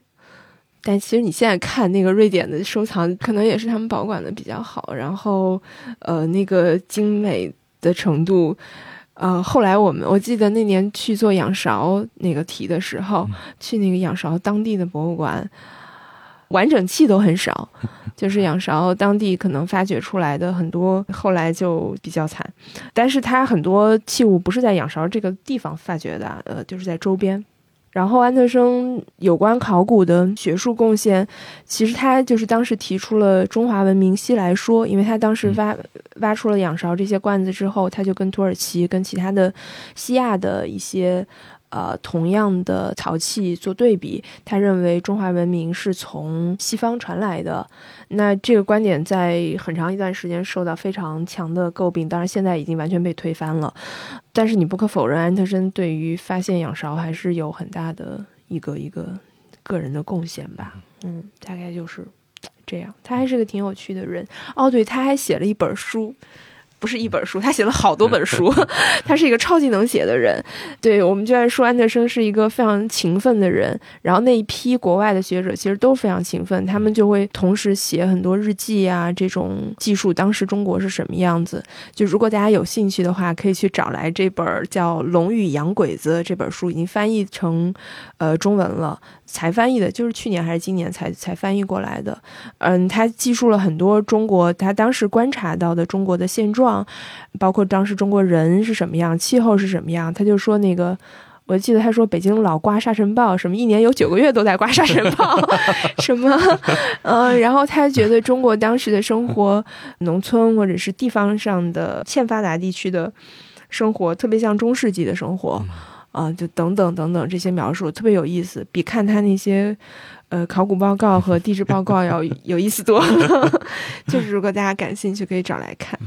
但其实你现在看那个瑞典的收藏，可能也是他们保管的比较好，然后呃那个精美的程度，呃后来我们我记得那年去做仰韶那个题的时候，去那个仰韶当地的博物馆。完整器都很少，就是仰韶当地可能发掘出来的很多，后来就比较惨。但是它很多器物不是在仰韶这个地方发掘的，呃，就是在周边。然后安特生有关考古的学术贡献，其实他就是当时提出了中华文明西来说，因为他当时挖挖出了仰韶这些罐子之后，他就跟土耳其、跟其他的西亚的一些。呃，同样的陶器做对比，他认为中华文明是从西方传来的。那这个观点在很长一段时间受到非常强的诟病，当然现在已经完全被推翻了。但是你不可否认，安特生对于发现仰韶还是有很大的一个一个个人的贡献吧。嗯，大概就是这样。他还是个挺有趣的人。哦，对，他还写了一本书。不是一本书，他写了好多本书。他是一个超级能写的人。对我们居然说安德生是一个非常勤奋的人。然后那一批国外的学者其实都非常勤奋，他们就会同时写很多日记啊，这种记述当时中国是什么样子。就如果大家有兴趣的话，可以去找来这本叫《龙与洋鬼子》这本书，已经翻译成呃中文了。才翻译的，就是去年还是今年才才翻译过来的。嗯，他记述了很多中国他当时观察到的中国的现状，包括当时中国人是什么样，气候是什么样。他就说那个，我记得他说北京老刮沙尘暴，什么一年有九个月都在刮沙尘暴，什么，呃，然后他觉得中国当时的生活，农村或者是地方上的欠发达地区的生活，特别像中世纪的生活。啊，就等等等等这些描述特别有意思，比看他那些，呃，考古报告和地质报告要 有意思多了。就是如果大家感兴趣，可以找来看。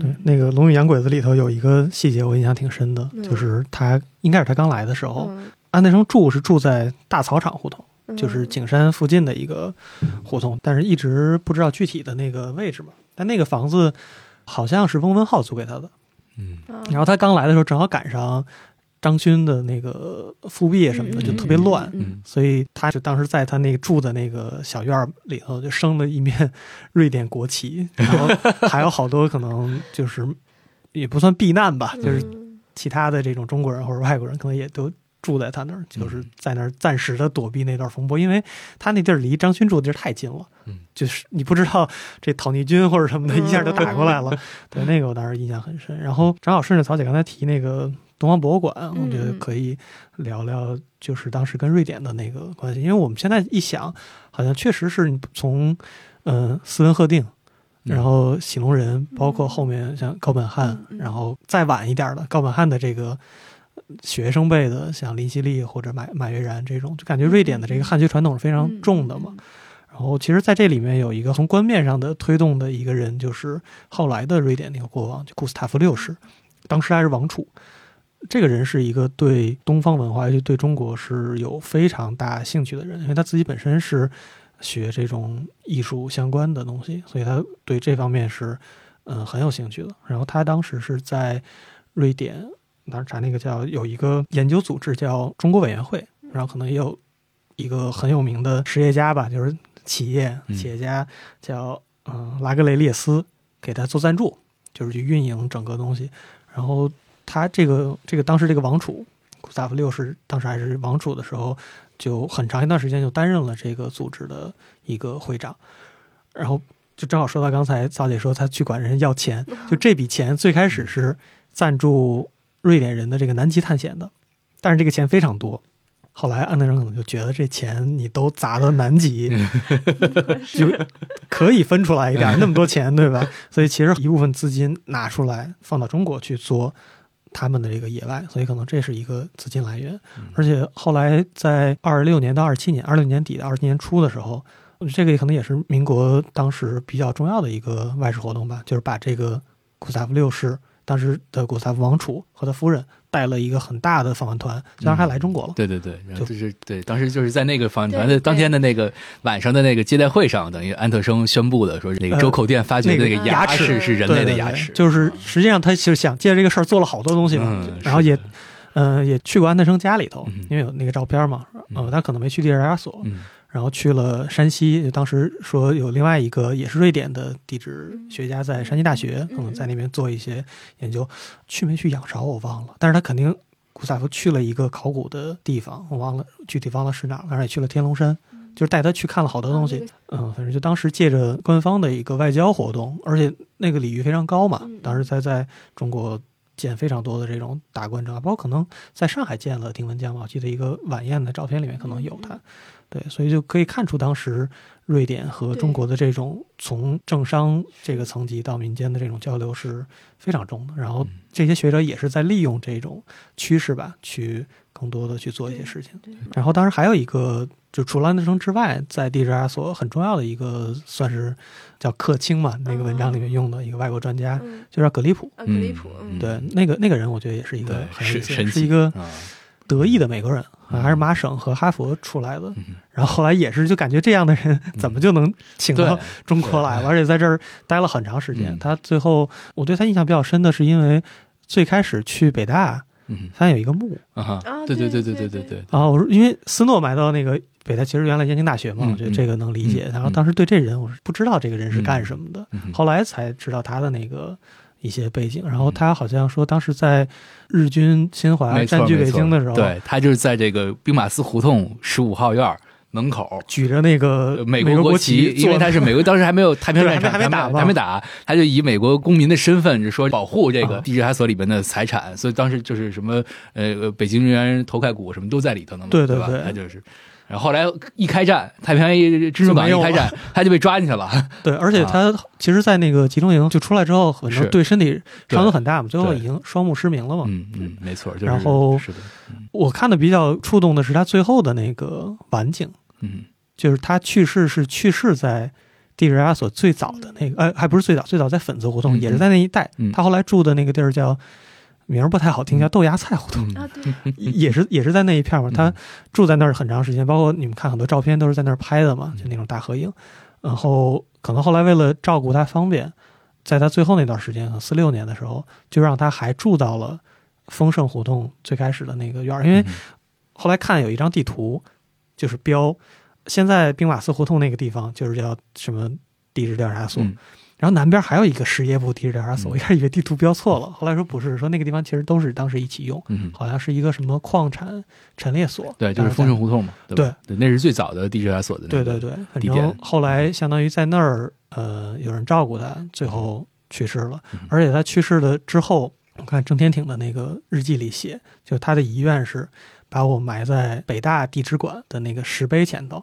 对，那个《龙与洋鬼子》里头有一个细节，我印象挺深的，就是他应该是他刚来的时候，安德生住是住在大草场胡同，就是景山附近的一个胡同，但是一直不知道具体的那个位置嘛。但那个房子好像是翁文浩租给他的，嗯，然后他刚来的时候正好赶上。张勋的那个复辟什么的就特别乱，所以他就当时在他那个住的那个小院里头就升了一面瑞典国旗，然后还有好多可能就是也不算避难吧，就是其他的这种中国人或者外国人可能也都住在他那儿，就是在那儿暂时的躲避那段风波，因为他那地儿离张勋住的地儿太近了，就是你不知道这讨逆军或者什么的一下就打过来了，对那个我当时印象很深。然后正好顺着曹姐刚才提那个。东方博物馆，我觉得可以聊聊，就是当时跟瑞典的那个关系。因为我们现在一想，好像确实是从，嗯，斯文赫定，然后喜龙人，包括后面像高本汉，然后再晚一点的高本汉的这个学生辈的，像林希利或者马马悦然这种，就感觉瑞典的这个汉学传统是非常重的嘛。然后，其实在这里面有一个从官面上的推动的一个人，就是后来的瑞典那个国王，就古斯塔夫六世，当时还是王储。这个人是一个对东方文化，就对中国是有非常大兴趣的人，因为他自己本身是学这种艺术相关的东西，所以他对这方面是嗯很有兴趣的。然后他当时是在瑞典，当时查那个叫有一个研究组织叫中国委员会，然后可能也有一个很有名的实业家吧，就是企业企业家叫嗯拉格雷列斯给他做赞助，就是去运营整个东西，然后。他这个这个当时这个王储古斯塔夫六世当时还是王储的时候，就很长一段时间就担任了这个组织的一个会长，然后就正好说到刚才早姐说他去管人要钱，就这笔钱最开始是赞助瑞典人的这个南极探险的，但是这个钱非常多，后来安德生可能就觉得这钱你都砸到南极，就可以分出来一点，那么多钱对吧？所以其实一部分资金拿出来放到中国去做。他们的这个野外，所以可能这是一个资金来源。而且后来在二六年到二七年，二六年底到二七年初的时候，这个可能也是民国当时比较重要的一个外事活动吧，就是把这个古斯塔夫六世。当时的古斯塔夫王储和他夫人带了一个很大的访问团，当然还来中国了。对对对，就是对，当时就是在那个访问团的当天的那个晚上的那个接待会上，等于安特生宣布的说，那个周口店发掘的那个牙齿是人类的牙齿。就是实际上他其实想借这个事儿做了好多东西嘛，然后也，嗯，也去过安德生家里头，因为有那个照片嘛，嗯，他可能没去地质研所。然后去了山西，当时说有另外一个也是瑞典的地质学家在山西大学，可能在那边做一些研究。去没去仰韶我忘了，但是他肯定古萨夫去了一个考古的地方，我忘了具体忘了是哪，反正也去了天龙山，就是带他去看了好多东西。嗯，反正就当时借着官方的一个外交活动，而且那个礼遇非常高嘛，当时在在中国见非常多的这种大官啊，包括可能在上海见了丁文江，我记得一个晚宴的照片里面可能有他。对，所以就可以看出当时瑞典和中国的这种从政商这个层级到民间的这种交流是非常重的。然后这些学者也是在利用这种趋势吧，去更多的去做一些事情。然后当时还有一个，就除了安德生之外，在地质研所很重要的一个，算是叫克钦嘛，那个文章里面用的一个外国专家，就叫格里普。格里普，对，那个那个人，我觉得也是一个很神是一个得意的美国人。还是麻省和哈佛出来的，然后后来也是就感觉这样的人 怎么就能请到中国来？了？而且在这儿待了很长时间。他最后我对他印象比较深的是，因为最开始去北大，发现有一个墓。啊，对对对对对对对。啊，我说因为斯诺埋到那个北大，其实原来燕京大学嘛，我觉得这个能理解。然后当时对这人我是不知道这个人是干什么的，后来才知道他的那个。一些背景，然后他好像说，当时在日军侵华占据北京的时候，对他就是在这个兵马司胡同十五号院门口举着那个美国国旗，因为他是美国，当时还没有太平洋战争，还没打，还没打，他就以美国公民的身份，就说保护这个地质所里边的财产，所以当时就是什么呃，北京人员头盖骨什么都在里头呢，对对对，他就是。然后后来一开战，太平洋一珍珠港一开战，他就被抓进去了。对，而且他其实，在那个集中营就出来之后，可能对身体伤都很大嘛，最后已经双目失明了嘛。嗯嗯，没错。然后是的，我看的比较触动的是他最后的那个晚景。嗯，就是他去世是去世在地质研所最早的那个，呃，还不是最早，最早在粉色胡同，也是在那一带。他后来住的那个地儿叫。名儿不太好听，叫豆芽菜胡同啊，对，也是也是在那一片嘛。他住在那儿很长时间，包括你们看很多照片都是在那儿拍的嘛，就那种大合影。然后可能后来为了照顾他方便，在他最后那段时间，四六年的时候，就让他还住到了丰盛胡同最开始的那个院儿。因为后来看有一张地图，就是标现在兵马司胡同那个地方，就是叫什么地质调查所。然后南边还有一个实业部地质调查所，我一开始以为地图标错了，后来说不是，说那个地方其实都是当时一起用，好像是一个什么矿产陈列所，对，就是丰盛胡同嘛，对对，那是最早的地质调查所的对对对，反正。后来相当于在那儿，呃，有人照顾他，最后去世了。而且他去世了之后，我看郑天挺的那个日记里写，就他的遗愿是把我埋在北大地质馆的那个石碑前头。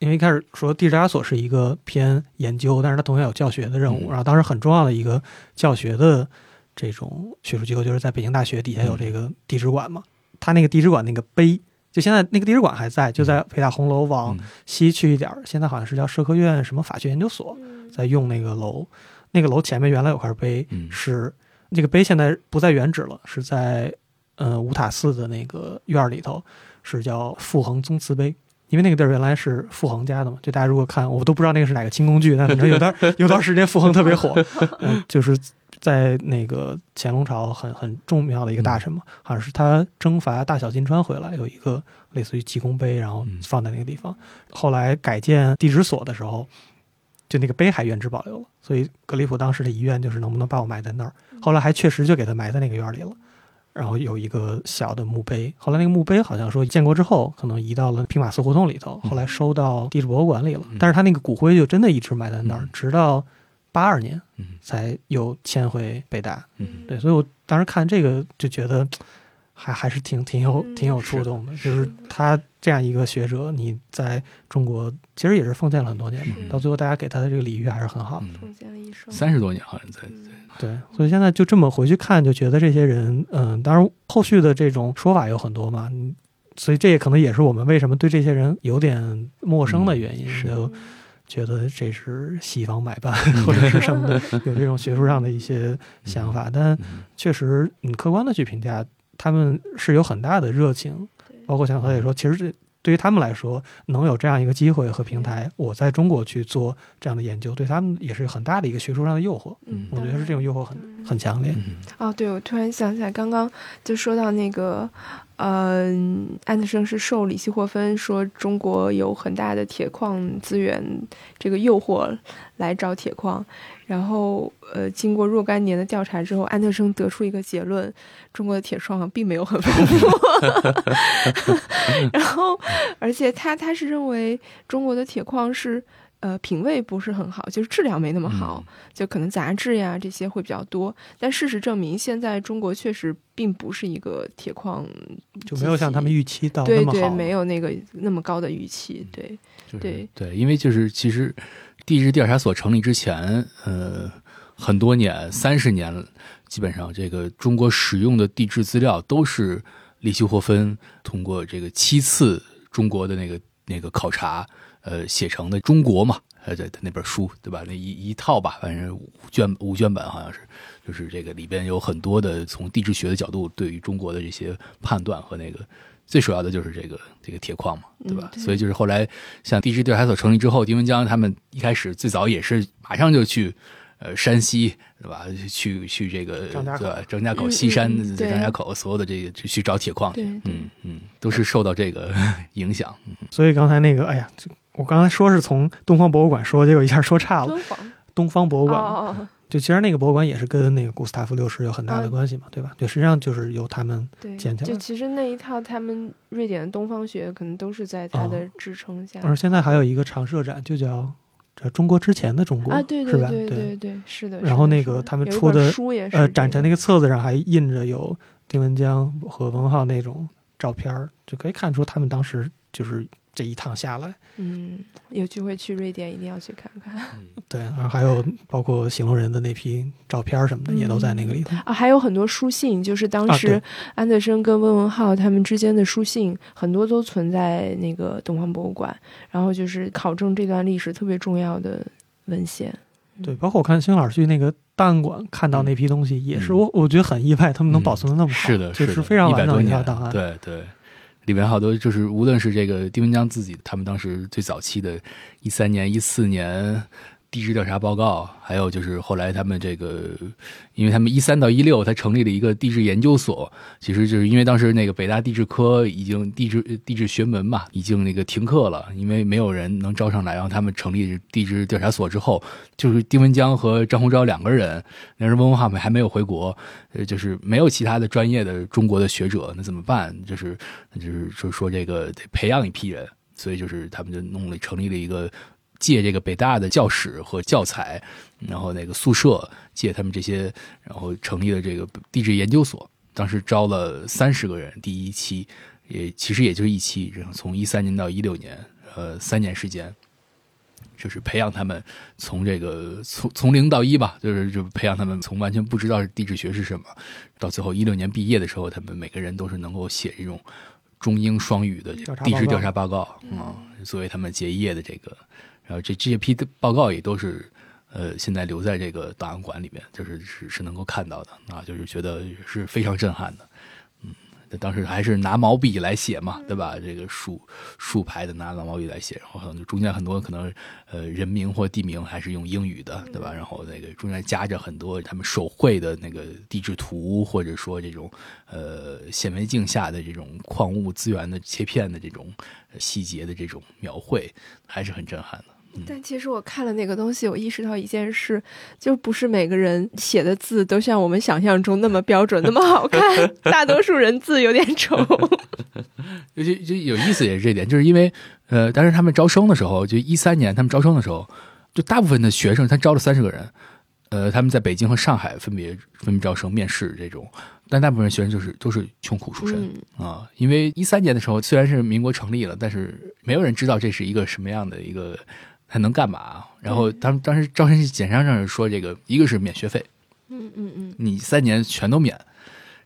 因为一开始说地质研所是一个偏研究，但是它同样有教学的任务。然后当时很重要的一个教学的这种学术机构，就是在北京大学底下有这个地质馆嘛。它那个地质馆那个碑，就现在那个地质馆还在，就在北大红楼往西去一点儿，现在好像是叫社科院什么法学研究所，在用那个楼。那个楼前面原来有块碑，是那个碑现在不在原址了，是在呃五塔寺的那个院里头，是叫傅恒宗祠碑。因为那个地儿原来是傅恒家的嘛，就大家如果看，我都不知道那个是哪个清宫剧，但反正 有段有段时间傅恒特别火，嗯，就是在那个乾隆朝很很重要的一个大臣嘛，好像是他征伐大小金川回来，有一个类似于济公碑，然后放在那个地方。后来改建地质所的时候，就那个碑还原址保留了，所以格里普当时的遗愿就是能不能把我埋在那儿。后来还确实就给他埋在那个院里了。然后有一个小的墓碑，后来那个墓碑好像说建国之后可能移到了平马寺胡同里头，后来收到地质博物馆里了。但是他那个骨灰就真的一直埋在那儿，直到八二年才又迁回北大。对，所以我当时看这个就觉得 还还是挺挺有挺有触动的，就是他这样一个学者，你在中国其实也是奉献了很多年嘛，到最后大家给他的这个礼遇还是很好，奉献了一生。三十多年好像在。对，所以现在就这么回去看，就觉得这些人，嗯，当然后续的这种说法有很多嘛，所以这也可能也是我们为什么对这些人有点陌生的原因，就觉得这是西方买办 或者是什么的，有这种学术上的一些想法。但确实，你客观的去评价，他们是有很大的热情，包括像何姐说，其实这。对于他们来说，能有这样一个机会和平台，我在中国去做这样的研究，对他们也是很大的一个学术上的诱惑。嗯，我觉得是这种诱惑很很强烈。哦，对，我突然想起来，刚刚就说到那个，嗯，安德生是受李希霍芬说中国有很大的铁矿资源这个诱惑来找铁矿。然后，呃，经过若干年的调查之后，安德生得出一个结论：中国的铁矿并没有很丰富。然后，而且他他是认为中国的铁矿是呃品位不是很好，就是质量没那么好，就可能杂质呀这些会比较多。但事实证明，现在中国确实并不是一个铁矿，就没有像他们预期到对对，没有那个那么高的预期。对对对，因为就是其实。地质调查所成立之前，呃，很多年，三十年，基本上这个中国使用的地质资料都是李希霍芬通过这个七次中国的那个那个考察，呃，写成的《中国》嘛，呃，在那本书，对吧？那一一套吧，反正五卷五卷本，好像是，就是这个里边有很多的从地质学的角度对于中国的这些判断和那个。最主要的就是这个这个铁矿嘛，对吧？所以就是后来像地质调查所成立之后，丁文江他们一开始最早也是马上就去呃山西，对吧？去去这个对吧？张家口西山张家口所有的这个去找铁矿，嗯嗯，都是受到这个 影响。所以刚才那个，哎呀，我刚才说是从东方博物馆说，结果一下说差了，东方博物馆。就其实那个博物馆也是跟那个古斯塔夫六世有很大的关系嘛，对吧？对实际上就是由他们建起来。就其实那一套他们瑞典的东方学可能都是在他的支撑下。而现在还有一个常设展，就叫“中国之前的中国”，啊，对对对对对，是的。然后那个他们出的书也是，呃，展陈那个册子上还印着有丁文江和文浩那种照片，就可以看出他们当时就是。这一趟下来，嗯，有机会去瑞典一定要去看看。对，然后还有包括行龙人的那批照片什么的，也都在那个里头啊。还有很多书信，就是当时安德生跟温文浩他们之间的书信，很多都存在那个东方博物馆。然后就是考证这段历史特别重要的文献。对，包括我看星老师去那个档案馆看到那批东西，也是我我觉得很意外，他们能保存的那么好，是的，就是非常完整的一套档案。对对。里面好多就是，无论是这个丁文江自己，他们当时最早期的，一三年、一四年。地质调查报告，还有就是后来他们这个，因为他们一三到一六，他成立了一个地质研究所，其实就是因为当时那个北大地质科已经地质地质学门嘛，已经那个停课了，因为没有人能招上来，然后他们成立地质调查所之后，就是丁文江和张鸿钊两个人，那时候温文浩还没有回国，呃，就是没有其他的专业的中国的学者，那怎么办？就是就是说说这个得培养一批人，所以就是他们就弄了成立了一个。借这个北大的教室和教材，然后那个宿舍借他们这些，然后成立了这个地质研究所。当时招了三十个人，第一期也其实也就是一期，然后从一三年到一六年，呃，三年时间。就是培养他们从这个从从零到一吧，就是就培养他们从完全不知道地质学是什么，到最后一六年毕业的时候，他们每个人都是能够写这种中英双语的地质调查报告啊，作为他们结业的这个，然后这这些批的报告也都是呃现在留在这个档案馆里面，就是是是能够看到的啊，就是觉得是非常震撼的。嗯当时还是拿毛笔来写嘛，对吧？这个竖竖排的拿毛笔来写，然后可能中间很多可能呃人名或地名还是用英语的，对吧？然后那个中间夹着很多他们手绘的那个地质图，或者说这种呃显微镜下的这种矿物资源的切片的这种细节的这种描绘，还是很震撼的。但其实我看了那个东西，我意识到一件事，就不是每个人写的字都像我们想象中那么标准、那么好看。大多数人字有点丑。尤其就有意思也是这点，就是因为呃，当时他们招生的时候，就一三年他们招生的时候，就大部分的学生他招了三十个人，呃，他们在北京和上海分别分别招生面试这种，但大部分学生就是都是穷苦出身啊。因为一三年的时候虽然是民国成立了，但是没有人知道这是一个什么样的一个。还能干嘛？然后他们当时招生简章上说，这个一个是免学费，嗯嗯嗯，你三年全都免。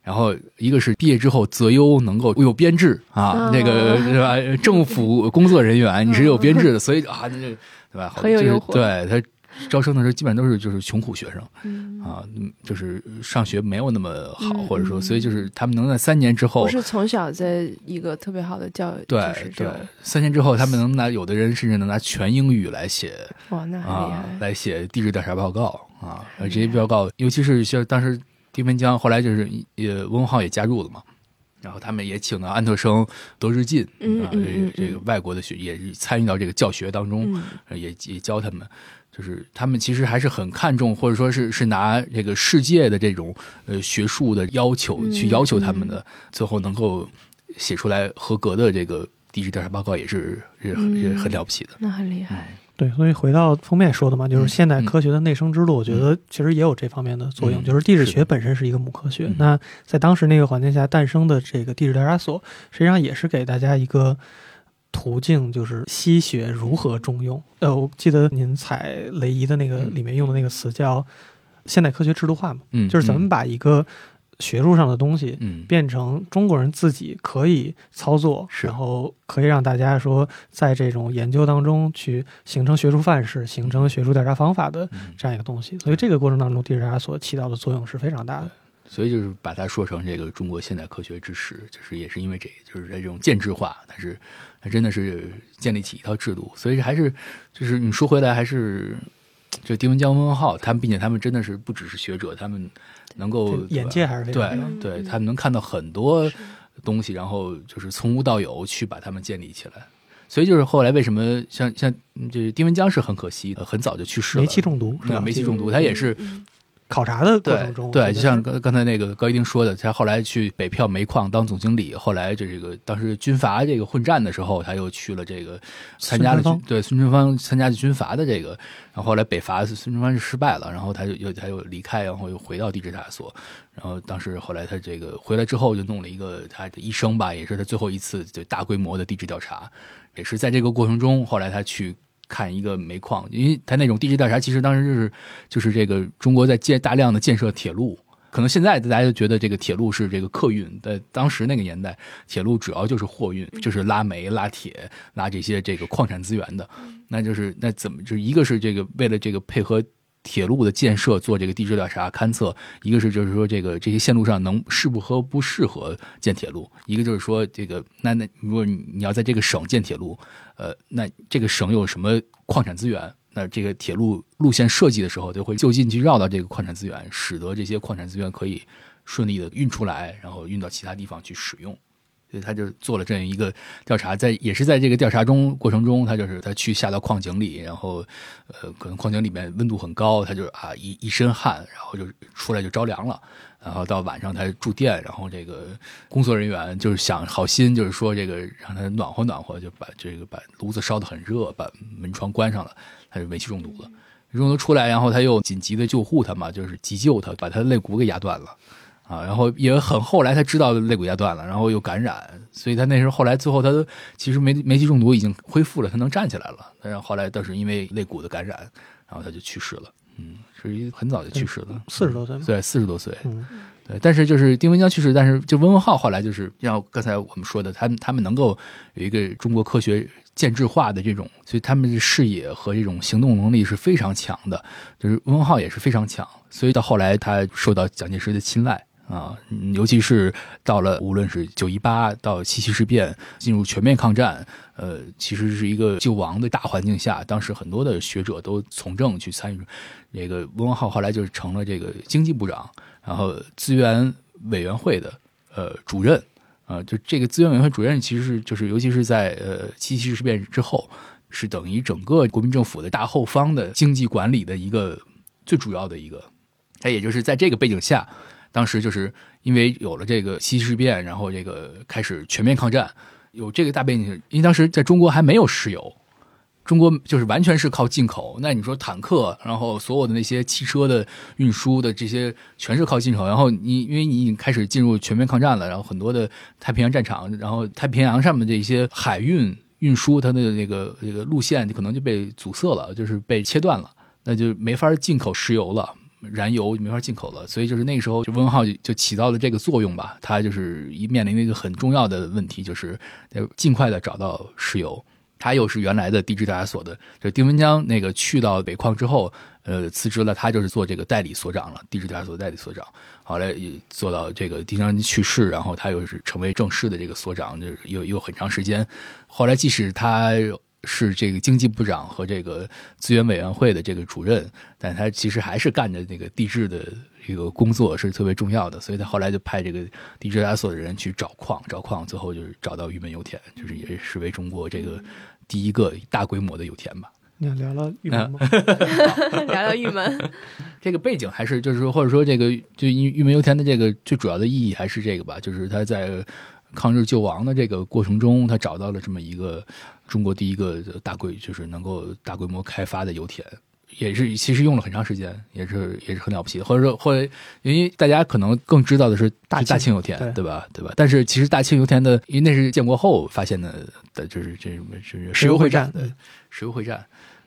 然后一个是毕业之后择优能够有编制啊，那个 是吧？政府工作人员你是有编制的，所以啊，那对吧？很有诱惑。对他。招生的时候基本上都是就是穷苦学生，啊，就是上学没有那么好，或者说，所以就是他们能在三年之后，不是从小在一个特别好的教育，对对，三年之后他们能拿，有的人甚至能拿全英语来写，哇，那厉害，来写地质调查报告啊，这些报告，尤其是像当时丁文江，后来就是也温浩也加入了嘛，然后他们也请了安特生、德日进啊，这这个外国的学也参与到这个教学当中，也也教他们。就是他们其实还是很看重，或者说是是拿这个世界的这种呃学术的要求去要求他们的，最后能够写出来合格的这个地质调查报告，也是也也很了不起的。那很厉害。对，所以回到封面说的嘛，就是现代科学的内生之路，我觉得其实也有这方面的作用。就是地质学本身是一个母科学，那在当时那个环境下诞生的这个地质调查所，实际上也是给大家一个。途径就是吸血如何中用？呃，我记得您采雷伊的那个里面用的那个词叫现代科学制度化嘛，嗯，就是怎么把一个学术上的东西，嗯，变成中国人自己可以操作，然后可以让大家说在这种研究当中去形成学术范式、形成学术调查方法的这样一个东西。所以这个过程当中，地质查所起到的作用是非常大的。所以就是把它说成这个中国现代科学之始，就是也是因为这，就是这种建制化，它是它真的是建立起一套制度。所以还是就是你说回来，还是就丁文江、温文浩他们，并且他们真的是不只是学者，他们能够眼界还是对对，他们能看到很多东西，然后就是从无到有去把他们建立起来。所以就是后来为什么像像这丁文江是很可惜，很早就去世了，煤气中毒，煤气中毒，他也是。考察的过程中，对，就像刚刚才那个高一丁说的，他后来去北票煤矿当总经理，后来这这个当时军阀这个混战的时候，他又去了这个参加了军，对孙春芳参加的军阀的这个，然后后来北伐孙春芳是失败了，然后他就又他又离开，然后又回到地质查所，然后当时后来他这个回来之后就弄了一个他的一生吧，也是他最后一次就大规模的地质调查，也是在这个过程中，后来他去。看一个煤矿，因为它那种地质调查，其实当时就是就是这个中国在建大量的建设铁路，可能现在大家就觉得这个铁路是这个客运，在当时那个年代，铁路主要就是货运，就是拉煤、拉铁、拉这些这个矿产资源的，那就是那怎么就一个是这个为了这个配合。铁路的建设做这个地质调查勘测，一个是就是说这个这些线路上能适不合不适合建铁路，一个就是说这个那那如果你要在这个省建铁路，呃，那这个省有什么矿产资源？那这个铁路路线设计的时候就会就近去绕到这个矿产资源，使得这些矿产资源可以顺利的运出来，然后运到其他地方去使用。所以他就做了这样一个调查，在也是在这个调查中过程中，他就是他去下到矿井里，然后，呃，可能矿井里面温度很高，他就啊一一身汗，然后就出来就着凉了，然后到晚上他住店，然后这个工作人员就是想好心，就是说这个让他暖和暖和，就把这个把炉子烧得很热，把门窗关上了，他就煤气中毒了，中毒出来，然后他又紧急的救护他嘛，就是急救他，把他肋骨给压断了。啊，然后也很后来他知道肋骨压断了，然后又感染，所以他那时候后来最后他都其实煤煤气中毒已经恢复了，他能站起来了，但是后来倒是因为肋骨的感染，然后他就去世了。嗯，是一很早就去世了，四十多岁，对，四十多岁。嗯，对，但是就是丁文江去世，但是就温文浩后来就是像刚才我们说的，他们他们能够有一个中国科学建制化的这种，所以他们的视野和这种行动能力是非常强的，就是温文浩也是非常强，所以到后来他受到蒋介石的青睐。啊，尤其是到了无论是九一八到七七事变，进入全面抗战，呃，其实是一个救亡的大环境下，当时很多的学者都从政去参与。这个温文浩后来就成了这个经济部长，然后资源委员会的呃主任啊，就这个资源委员会主任其实是就是尤其是在呃七七事变之后，是等于整个国民政府的大后方的经济管理的一个最主要的一个，他也就是在这个背景下。当时就是因为有了这个七七事变，然后这个开始全面抗战，有这个大背景，因为当时在中国还没有石油，中国就是完全是靠进口。那你说坦克，然后所有的那些汽车的运输的这些，全是靠进口。然后你因为你已经开始进入全面抗战了，然后很多的太平洋战场，然后太平洋上面的一些海运运输，它的那个这个路线可能就被阻塞了，就是被切断了，那就没法进口石油了。燃油没法进口了，所以就是那个时候，就温浩就起到了这个作用吧。他就是一面临一个很重要的问题，就是尽快的找到石油。他又是原来的地质调查所的，就丁文江那个去到北矿之后，呃，辞职了，他就是做这个代理所长了，地质调查所代理所长。后来做到这个丁江去世，然后他又是成为正式的这个所长，就是又又很长时间。后来即使他。是这个经济部长和这个资源委员会的这个主任，但他其实还是干着那个地质的这个工作是特别重要的，所以他后来就派这个地质查所的人去找矿，找矿，最后就是找到玉门油田，就是也是为中国这个第一个大规模的油田吧。你要聊聊玉门吗？聊聊玉门，这个背景还是就是说，或者说这个就玉玉门油田的这个最主要的意义还是这个吧，就是他在抗日救亡的这个过程中，他找到了这么一个。中国第一个大规就是能够大规模开发的油田，也是其实用了很长时间，也是也是很了不起的。或者说，或者因为大家可能更知道的是大大庆油田，对吧？对吧？但是其实大庆油田的，因为那是建国后发现的，的就是这什么是石油会战，石油会战。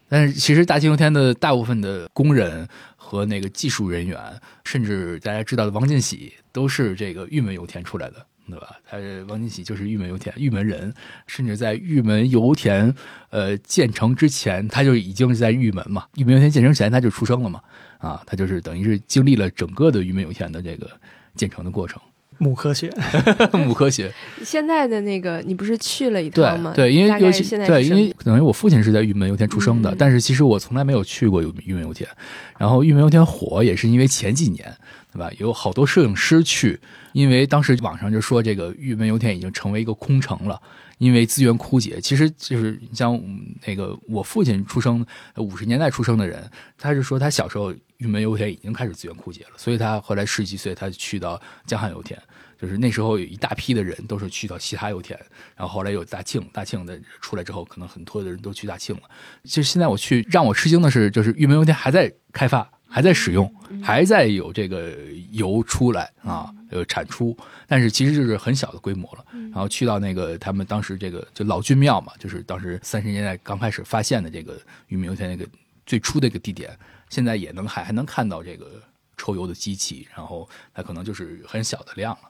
但是其实大庆油田的大部分的工人和那个技术人员，甚至大家知道的王进喜，都是这个玉门油田出来的。对吧？他王金喜就是玉门油田玉门人，甚至在玉门油田呃建成之前，他就已经是在玉门嘛。玉门油田建成前他就出生了嘛，啊，他就是等于是经历了整个的玉门油田的这个建成的过程。母科学，母科学。现在的那个，你不是去了一趟吗？对，因为尤其对，因为等于我父亲是在玉门油田出生的，但是其实我从来没有去过玉玉门油田。然后玉门油田火也是因为前几年。对吧？有好多摄影师去，因为当时网上就说这个玉门油田已经成为一个空城了，因为资源枯竭。其实就是像那个我父亲出生五十年代出生的人，他是说他小时候玉门油田已经开始资源枯竭了，所以他后来十几岁他去到江汉油田，就是那时候有一大批的人都是去到其他油田，然后后来有大庆，大庆的出来之后，可能很多的人都去大庆了。其实现在我去，让我吃惊的是，就是玉门油田还在开发。还在使用，还在有这个油出来啊，呃，产出，但是其实就是很小的规模了。然后去到那个他们当时这个就老君庙嘛，就是当时三十年代刚开始发现的这个玉米油田那个最初的一个地点，现在也能还还能看到这个。抽油的机器，然后它可能就是很小的量了，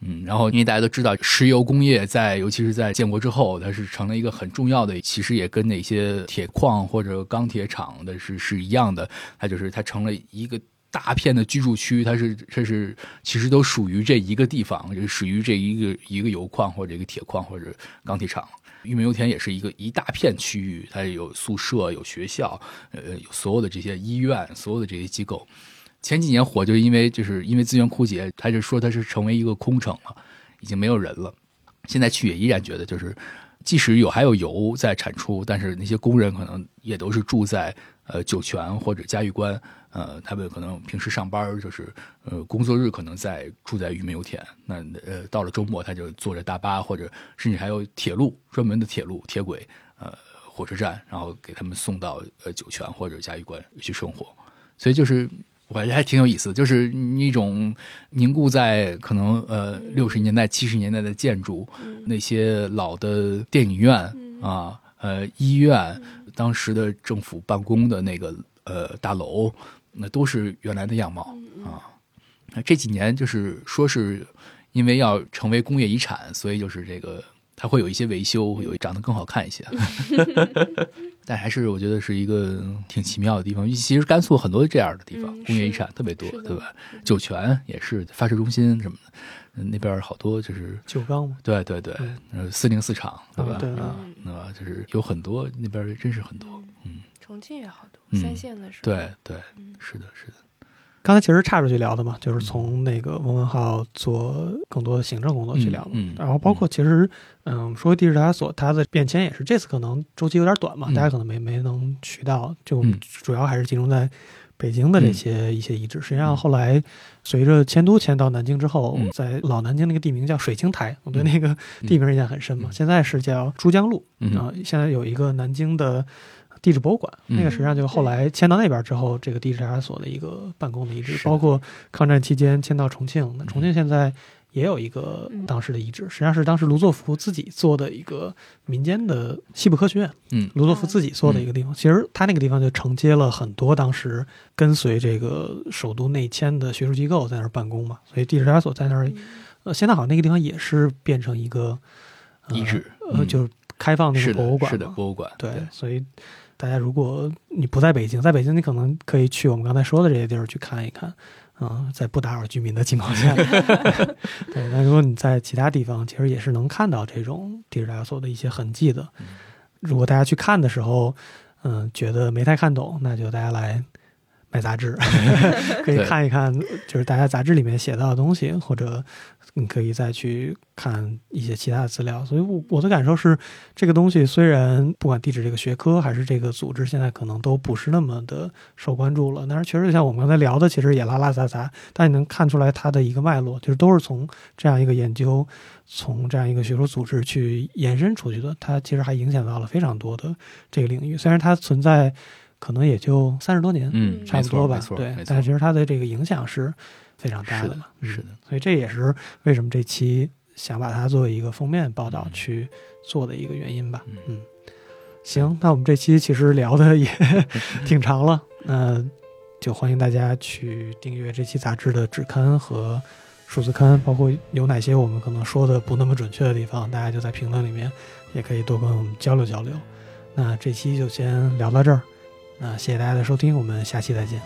嗯，然后因为大家都知道，石油工业在尤其是在建国之后，它是成了一个很重要的，其实也跟那些铁矿或者钢铁厂的是是一样的，它就是它成了一个大片的居住区，它是它是其实都属于这一个地方，就属于这一个一个油矿或者一个铁矿或者钢铁厂。玉门油田也是一个一大片区域，它有宿舍、有学校，呃，有所有的这些医院，所有的这些机构。前几年火，就因为就是因为资源枯竭，他就说它是成为一个空城了，已经没有人了。现在去也依然觉得，就是即使有还有油在产出，但是那些工人可能也都是住在呃酒泉或者嘉峪关，呃，他们可能平时上班就是呃工作日可能在住在玉门油田，那呃到了周末他就坐着大巴或者甚至还有铁路专门的铁路铁轨呃火车站，然后给他们送到呃酒泉或者嘉峪关去生活，所以就是。我感觉还挺有意思，就是一种凝固在可能呃六十年代、七十年代的建筑，那些老的电影院啊，呃医院，当时的政府办公的那个呃大楼，那都是原来的样貌啊。这几年就是说是因为要成为工业遗产，所以就是这个它会有一些维修，有长得更好看一些。但还是我觉得是一个挺奇妙的地方。其实甘肃很多这样的地方，工业遗产特别多，对吧？酒泉也是发射中心什么的，那边好多就是酒钢嘛。对对对，四零四厂，对吧？啊，那吧？就是有很多那边真是很多。嗯，重庆也好多，三线的是。对对，是的，是的。刚才其实岔出去聊的嘛，就是从那个翁文浩做更多的行政工作去聊嘛。然后包括其实，嗯，说地质调查所它的变迁也是这次可能周期有点短嘛，大家可能没没能去到，就主要还是集中在北京的这些一些遗址。实际上后来随着迁都迁到南京之后，在老南京那个地名叫水清台，我对那个地名印象很深嘛。现在是叫珠江路，啊，现在有一个南京的。地质博物馆，那个实际上就后来迁到那边之后，这个地质调查所的一个办公的遗址，包括抗战期间迁到重庆，那重庆现在也有一个当时的遗址，实际上是当时卢作孚自己做的一个民间的西部科学院，嗯，卢作孚自己做的一个地方。其实他那个地方就承接了很多当时跟随这个首都内迁的学术机构在那儿办公嘛，所以地质调查所在那儿，呃，现在好像那个地方也是变成一个遗址，呃，就是开放那个博物馆，是的，博物馆，对，所以。大家，如果你不在北京，在北京你可能可以去我们刚才说的这些地儿去看一看，啊，在不打扰居民的情况下。对，那如果你在其他地方，其实也是能看到这种地质调查所的一些痕迹的。如果大家去看的时候，嗯，觉得没太看懂，那就大家来买杂志，可以看一看，就是大家杂志里面写到的东西，或者。你可以再去看一些其他的资料，所以，我我的感受是，这个东西虽然不管地质这个学科还是这个组织，现在可能都不是那么的受关注了，但是确实像我们刚才聊的，其实也拉拉杂杂，但你能看出来它的一个脉络，就是都是从这样一个研究，从这样一个学术组织去延伸出去的，它其实还影响到了非常多的这个领域，虽然它存在可能也就三十多年，嗯，差不多吧，对，但其实它的这个影响是。非常大的嘛，是的，所以这也是为什么这期想把它作为一个封面报道去做的一个原因吧。嗯，行，那我们这期其实聊的也 挺长了，那就欢迎大家去订阅这期杂志的纸刊和数字刊，包括有哪些我们可能说的不那么准确的地方，大家就在评论里面也可以多跟我们交流交流。那这期就先聊到这儿，那谢谢大家的收听，我们下期再见。